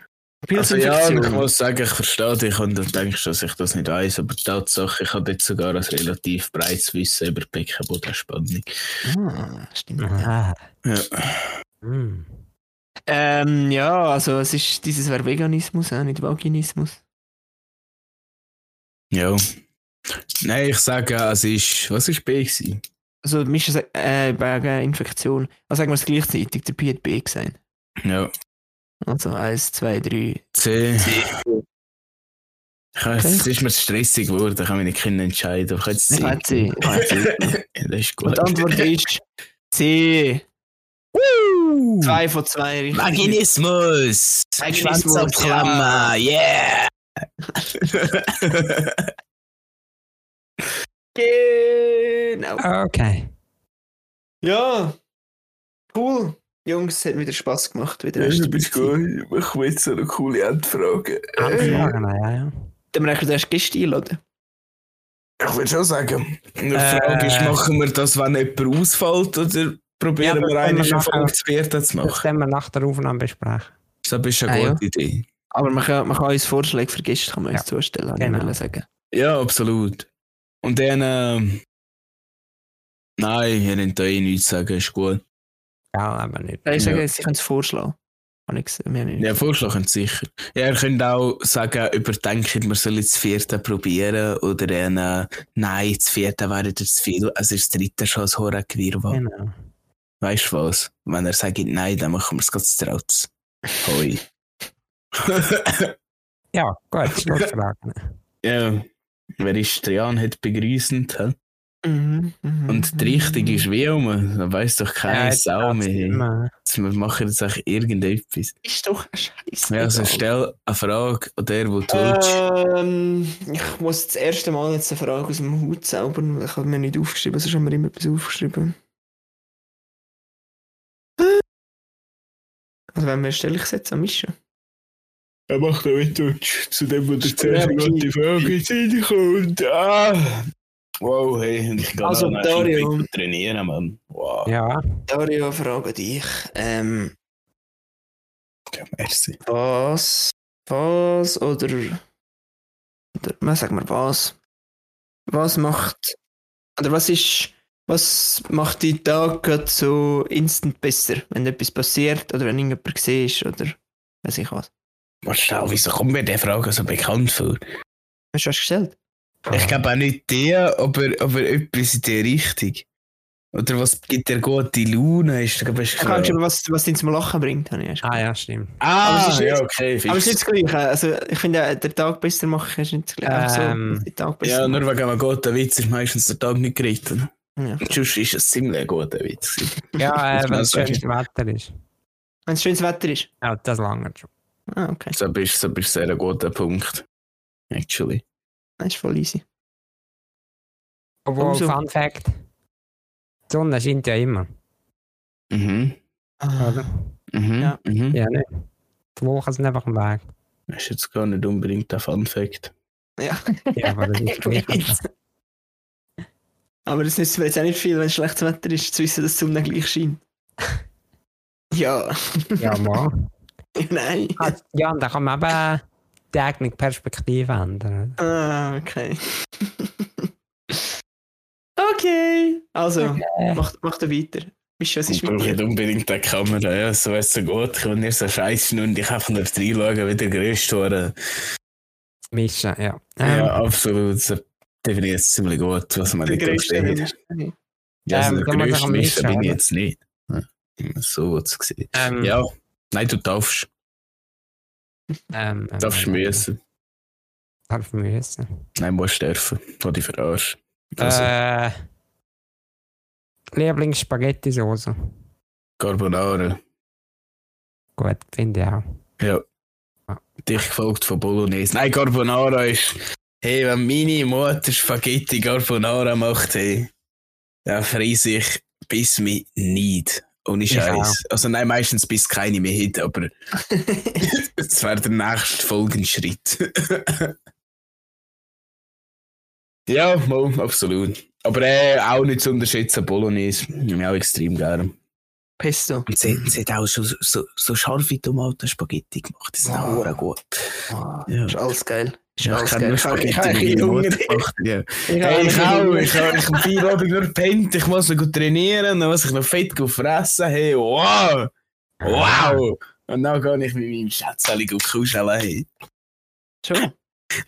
Also ja, ich muss sagen, ich verstehe dich und du denkst, dass ich das nicht weiß, aber die Tatsache, ich habe jetzt sogar ein relativ breites Wissen über Beckenbodenspannung. Ah, stimmt. Ah. Ja. Hm. Ähm, ja, also es ist dieses wäre Veganismus, äh, nicht Vaginismus. ja. Nein, ich sage, es ist, was ist B gewesen? Also Mischa sagt, äh, wegen Infektion. Also sagen wir es gleichzeitig, der Pi hat B gesagt. Ja. Also eins, zwei, drei. C. Ich weiß, es ist mir stressig geworden, ich kann mich nicht können entscheiden. Ich jetzt Ich C. Ich habe C. (laughs) Ja, das ist Und gut. die Antwort ist C. Uh, Zwei von zwei richtig. Vaginismus! Vaginismus, Schwanz abklammer, yeah! (laughs) Genau. Okay. Ja. Cool. Jungs, es hat wieder Spaß gemacht. Wieder Ja, du bist gut. Ich mache jetzt so eine coole Endfrage. Anfragen, ja, ja. Dann wir eigentlich erst Gäste einladen. Ich würde schon sagen. Die Äh. Frage ist, machen wir das, wenn jemand ausfällt, oder probieren Ja, das wir können eine wir Folge zu vierten zu Das machen? werden wir nach der Aufnahme besprechen. Das ist eine Ah, ja. gute Idee. Aber man kann, man kann uns Vorschläge für Gäste kann man uns Ja. zustellen, habe Genau. ich sagen. Ja, absolut. Und dann, ähm, nein, ihr könnt da eh nichts sagen, ist gut. Ja, aber nicht. Ich sage, Ja. sie können es vorschlagen. Ja, vorschlagen sicher. Ja, ihr könnt auch sagen, überdenkt, wir sollen das vierte probieren oder äh, nein, das vierte wäre zu viel. Es ist das dritte schon ein Horrorgewirrwarr. Genau. Weißt du was? Wenn er sagt nein, dann machen wir es ganz draus. Hoi. (laughs) Ja, gut, Schlussfragen. ja. Wer ist Trian hat begrüßend, hä? Mhm, mhm, Und die mhm. Richtung ist wie um. Da weiss doch keine jetzt Sau mehr. Jetzt, Wir machen jetzt eigentlich irgendetwas. Ist doch ein Scheiß. Ja, also stell eine Frage an der, wo du. Ähm, ich muss das erste Mal jetzt eine Frage aus dem Hut zaubern. Ich habe mir nicht aufgeschrieben, sonst haben wir immer etwas aufgeschrieben. Also wenn wir stelle ich es jetzt an Mischa. Er macht auch mit zu dem, wo der zuerst die Frage reinkommt. Ah. Wow, hey, und ich kann Also, Dario. trainieren, Mann. Wow. Ja, Dario, frage dich. Ähm, Ja, merci. was, was oder, oder was sagen wir was? Was macht, oder was ist, was macht die Tag so instant besser, wenn etwas passiert oder wenn irgendjemand siehst oder weiß ich was? Was schnell, wieso kommt mir die Frage so bekannt vor? Hast du was gestellt? Ich glaube auch nicht der, aber, aber etwas in die Richtung. Oder was gibt dir gute Laune? Ist, glaub, ist Ich kann schon, was, was dich zum Lachen bringt, habe ich ah ja, stimmt. Ah, Aber es ist ja, okay. Aber es ist nicht das Gleiche. Also, ich finde, äh, den Tag besser machen ist nicht das Gleiche. Ähm, so, den Tag besser Ja, nur machen. wegen einem guten Witz ist meistens der Tag nicht geritten. Ja. Sonst ist es ziemlich ein guter Witz. Ja, (laughs) äh, wenn es schönes Wetter ist. Wenn es schönes Wetter ist. Ja, das lange schon. Ah, okay. So bist du bist sehr ein guter Punkt. Actually. Das ist voll easy. Obwohl, Umso- Fun Fact: Die Sonne scheint ja immer, Mhm. oder? Mhm. Ja. Mhm. Ja, nicht. Die Wolken sind einfach im Weg. Das ist jetzt gar nicht unbedingt ein Fun Fact. Ja. Ja, aber das ist (laughs) gleich. Aber das nützt mir jetzt auch nicht viel, wenn schlechtes Wetter ist, zu wissen, dass die Sonne gleich scheint. (laughs) ja. Ja, mal. (laughs) Nein. Ah, Ja, und da kann man eben die eigene Perspektive ändern. Ah, okay. (laughs) okay. Also, Äh, mach, mach da weiter. Mischa, was Ich ist mit brauche dir? nicht unbedingt eine Kamera, ja, so ist so gut. Wenn ihr so scheiße und ich einfach nur reinschauen, wie der größte wurde. mischen, ja. Ähm, Ja, absolut. So definiert es ziemlich gut, was man nicht. Mensch. Ja, also Ähm, der größte Mischer bin ich jetzt nicht. Ja, So wird es gesehen. ähm, Ja, nein, du darfst. Ähm, Du darfst ähm, müssen. Darf müssen. Nein, musst dürfen. Wo die verarsch. Also, Äh, Lieblings-Spaghetti-Soße. Carbonara. Gut, finde ich auch. Ja. Dich gefolgt von Bolognese. Nein, Carbonara ist. Hey, wenn meine Mutter Spaghetti Carbonara macht, hey, dann freise ich bis mich nicht. Ohne Ich Scheiß. Also nein, meistens bis keine mehr hat, aber (laughs) das wäre der nächste folgende Schritt. (laughs) ja, mal, absolut. Aber äh, auch nicht zu unterschätzen, Bolognese. Ich auch extrem gerne. Pesto. Und sie, sie hat auch schon so, so, so scharfe Tomaten-Spaghetti gemacht. Die sind auch Wow. gut. Oh, Ja. Ist alles geil. Ist Ja, ich kenne nur Spaghetti, habe die meine Hunger. Mutter gemacht hat, ja. Ich Hey, ich auch. Ich habe ich vier Abend nur gepennt. Ich muss noch gut trainieren. Dann muss ich noch fett fressen. Hey, wow! Wow! Und dann gehe ich mit meinem Schätzchen gut kuscheln. Hey. Schon.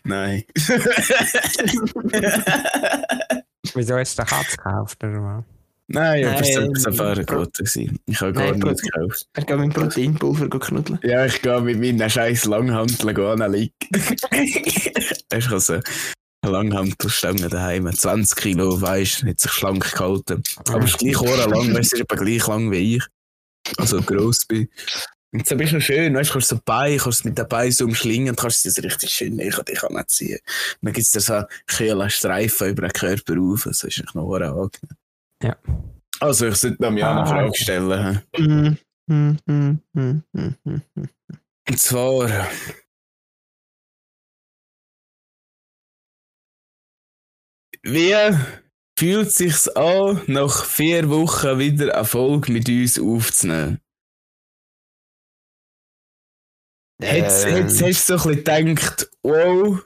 Nein. (laughs) (laughs) Wieso hast du eine Katze gekauft, oder was? Nein, aber es Nein, war Safari gewesen. Ich habe gar nichts gekauft. Er geht mit Proteinpulver knuddeln. Ja, ich gehe mit meinen scheiß Langhanteln anlegen. (laughs) Hast du also eine Langhantelstange daheim, 20 Kilo, weißt du, hat sich schlank gehalten. Aber es ist gleich lang, weißt du, ist etwa gleich lang wie ich. Also gross bin. Und so bist du schön, weißt du, kannst so Bein, kannst mit den Beinen so umschlingen, und kannst das richtig schön näher dich anziehen. Und dann gibt es da so kühlen Streifen über den Körper rauf, das ist noch angenehm. Ja. Also, ich sollte noch mal eine Ah. Frage stellen. Mm, mm, mm, mm, mm, mm, mm. Und zwar. Wie fühlt sich's an, nach vier Wochen wieder eine Folge mit uns aufzunehmen? Ähm, hätt's, hast du so ein bisschen gedacht, wow,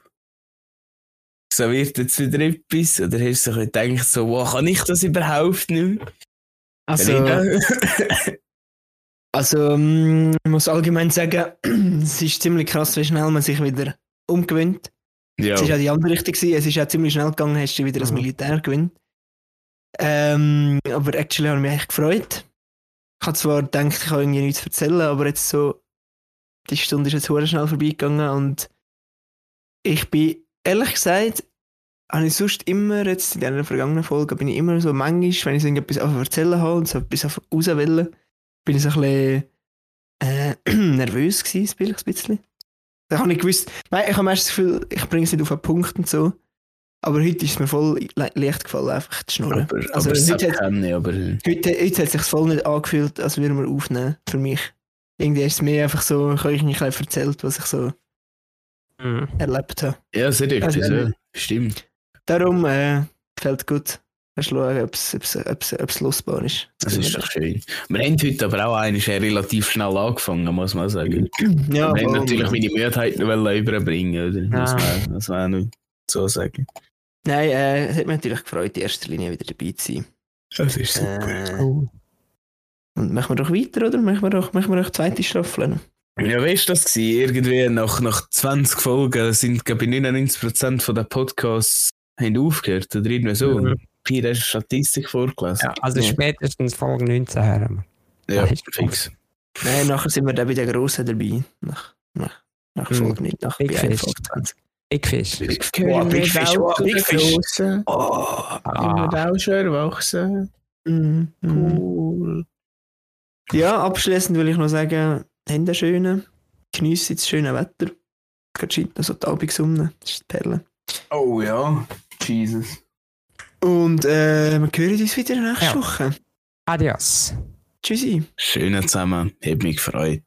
so wird jetzt wieder etwas? Oder hast du so gedacht, so, wow, kann ich das überhaupt nicht? Also, also mm, ich muss allgemein sagen, (clears throat) es ist ziemlich krass, wie schnell man sich wieder umgewöhnt. ja. Es war ja die andere Richtung. gewesen. Es ist ja ziemlich schnell gegangen, hast du wieder das Mhm. Militär gewinnt. Ähm, aber actually habe ich mich echt gefreut. Ich habe zwar gedacht, ich kann irgendwie nichts erzählen, aber jetzt so, die Stunde ist jetzt sehr schnell vorbeigegangen und ich bin, ehrlich gesagt, habe ich sonst immer, jetzt in den vergangenen Folgen, bin ich immer so manchmal, wenn ich so irgendetwas auf erzählen habe und so etwas auf raus will, bin ich so ein bisschen äh, (clears throat) nervös gewesen, ein bisschen. Da habe ich gewusst, nein, ich habe meistens das Gefühl, ich bringe es nicht auf einen Punkt und so. Aber heute ist es mir voll le leicht gefallen, einfach zu schnurren. aber, also aber heute, hat, ich, aber heute, heute hat es sich voll nicht angefühlt, als würden wir aufnehmen, für mich. Irgendwie ist es mir einfach so, ich habe euch bisschen erzählt, was ich so Mhm. erlebt habe. ja, sehr richtig, Also, ja. Stimmt. Darum äh, gefällt gut. Erst schauen, ob es- ob es- ob es- ob es losbar ist. Das ist doch schön. Wir haben heute aber auch eigentlich relativ schnell angefangen, muss man sagen. (clears throat) Ja, wir haben natürlich meine Müdigkeit noch überbringen, oder? Das Ja. war das war nicht so sagen. Nein, äh, es hat mich natürlich gefreut, in erster Linie wieder dabei zu sein. Das ist super. Äh, Cool. und machen wir doch weiter, oder? Machen wir doch, machen wir doch die zweite Staffel. Ja, weißt du das gewesen? Irgendwie nach, nach 20 Folgen sind, glaube ich, 99% von den Podcasts haben aufgehört, oder irgendwie so. Mhm. Pia hast Statistik vorgelesen. Ja, also Ja. spätestens Folge 19 hören wir. Ja, fix. Nein, nachher sind wir dann bei den Grossen dabei. Nach, nach, nach Hm. Folge nicht, nach Big bei Fish. 21. Big Fish. Boah, Big Fish, wow, Big Fish. Oh, Ah, auch schon erwachsen. mm. Cool. Ja, abschließend will ich noch sagen, habt einen schönen, geniessen das schöne Wetter. Gerade scheint noch so die Abendsonne, das ist die Perle. Oh ja, Jesus. Und äh, wir hören uns wieder nächste Ja. Woche. adios. Tschüssi. Schön zusammen, hat mich gefreut.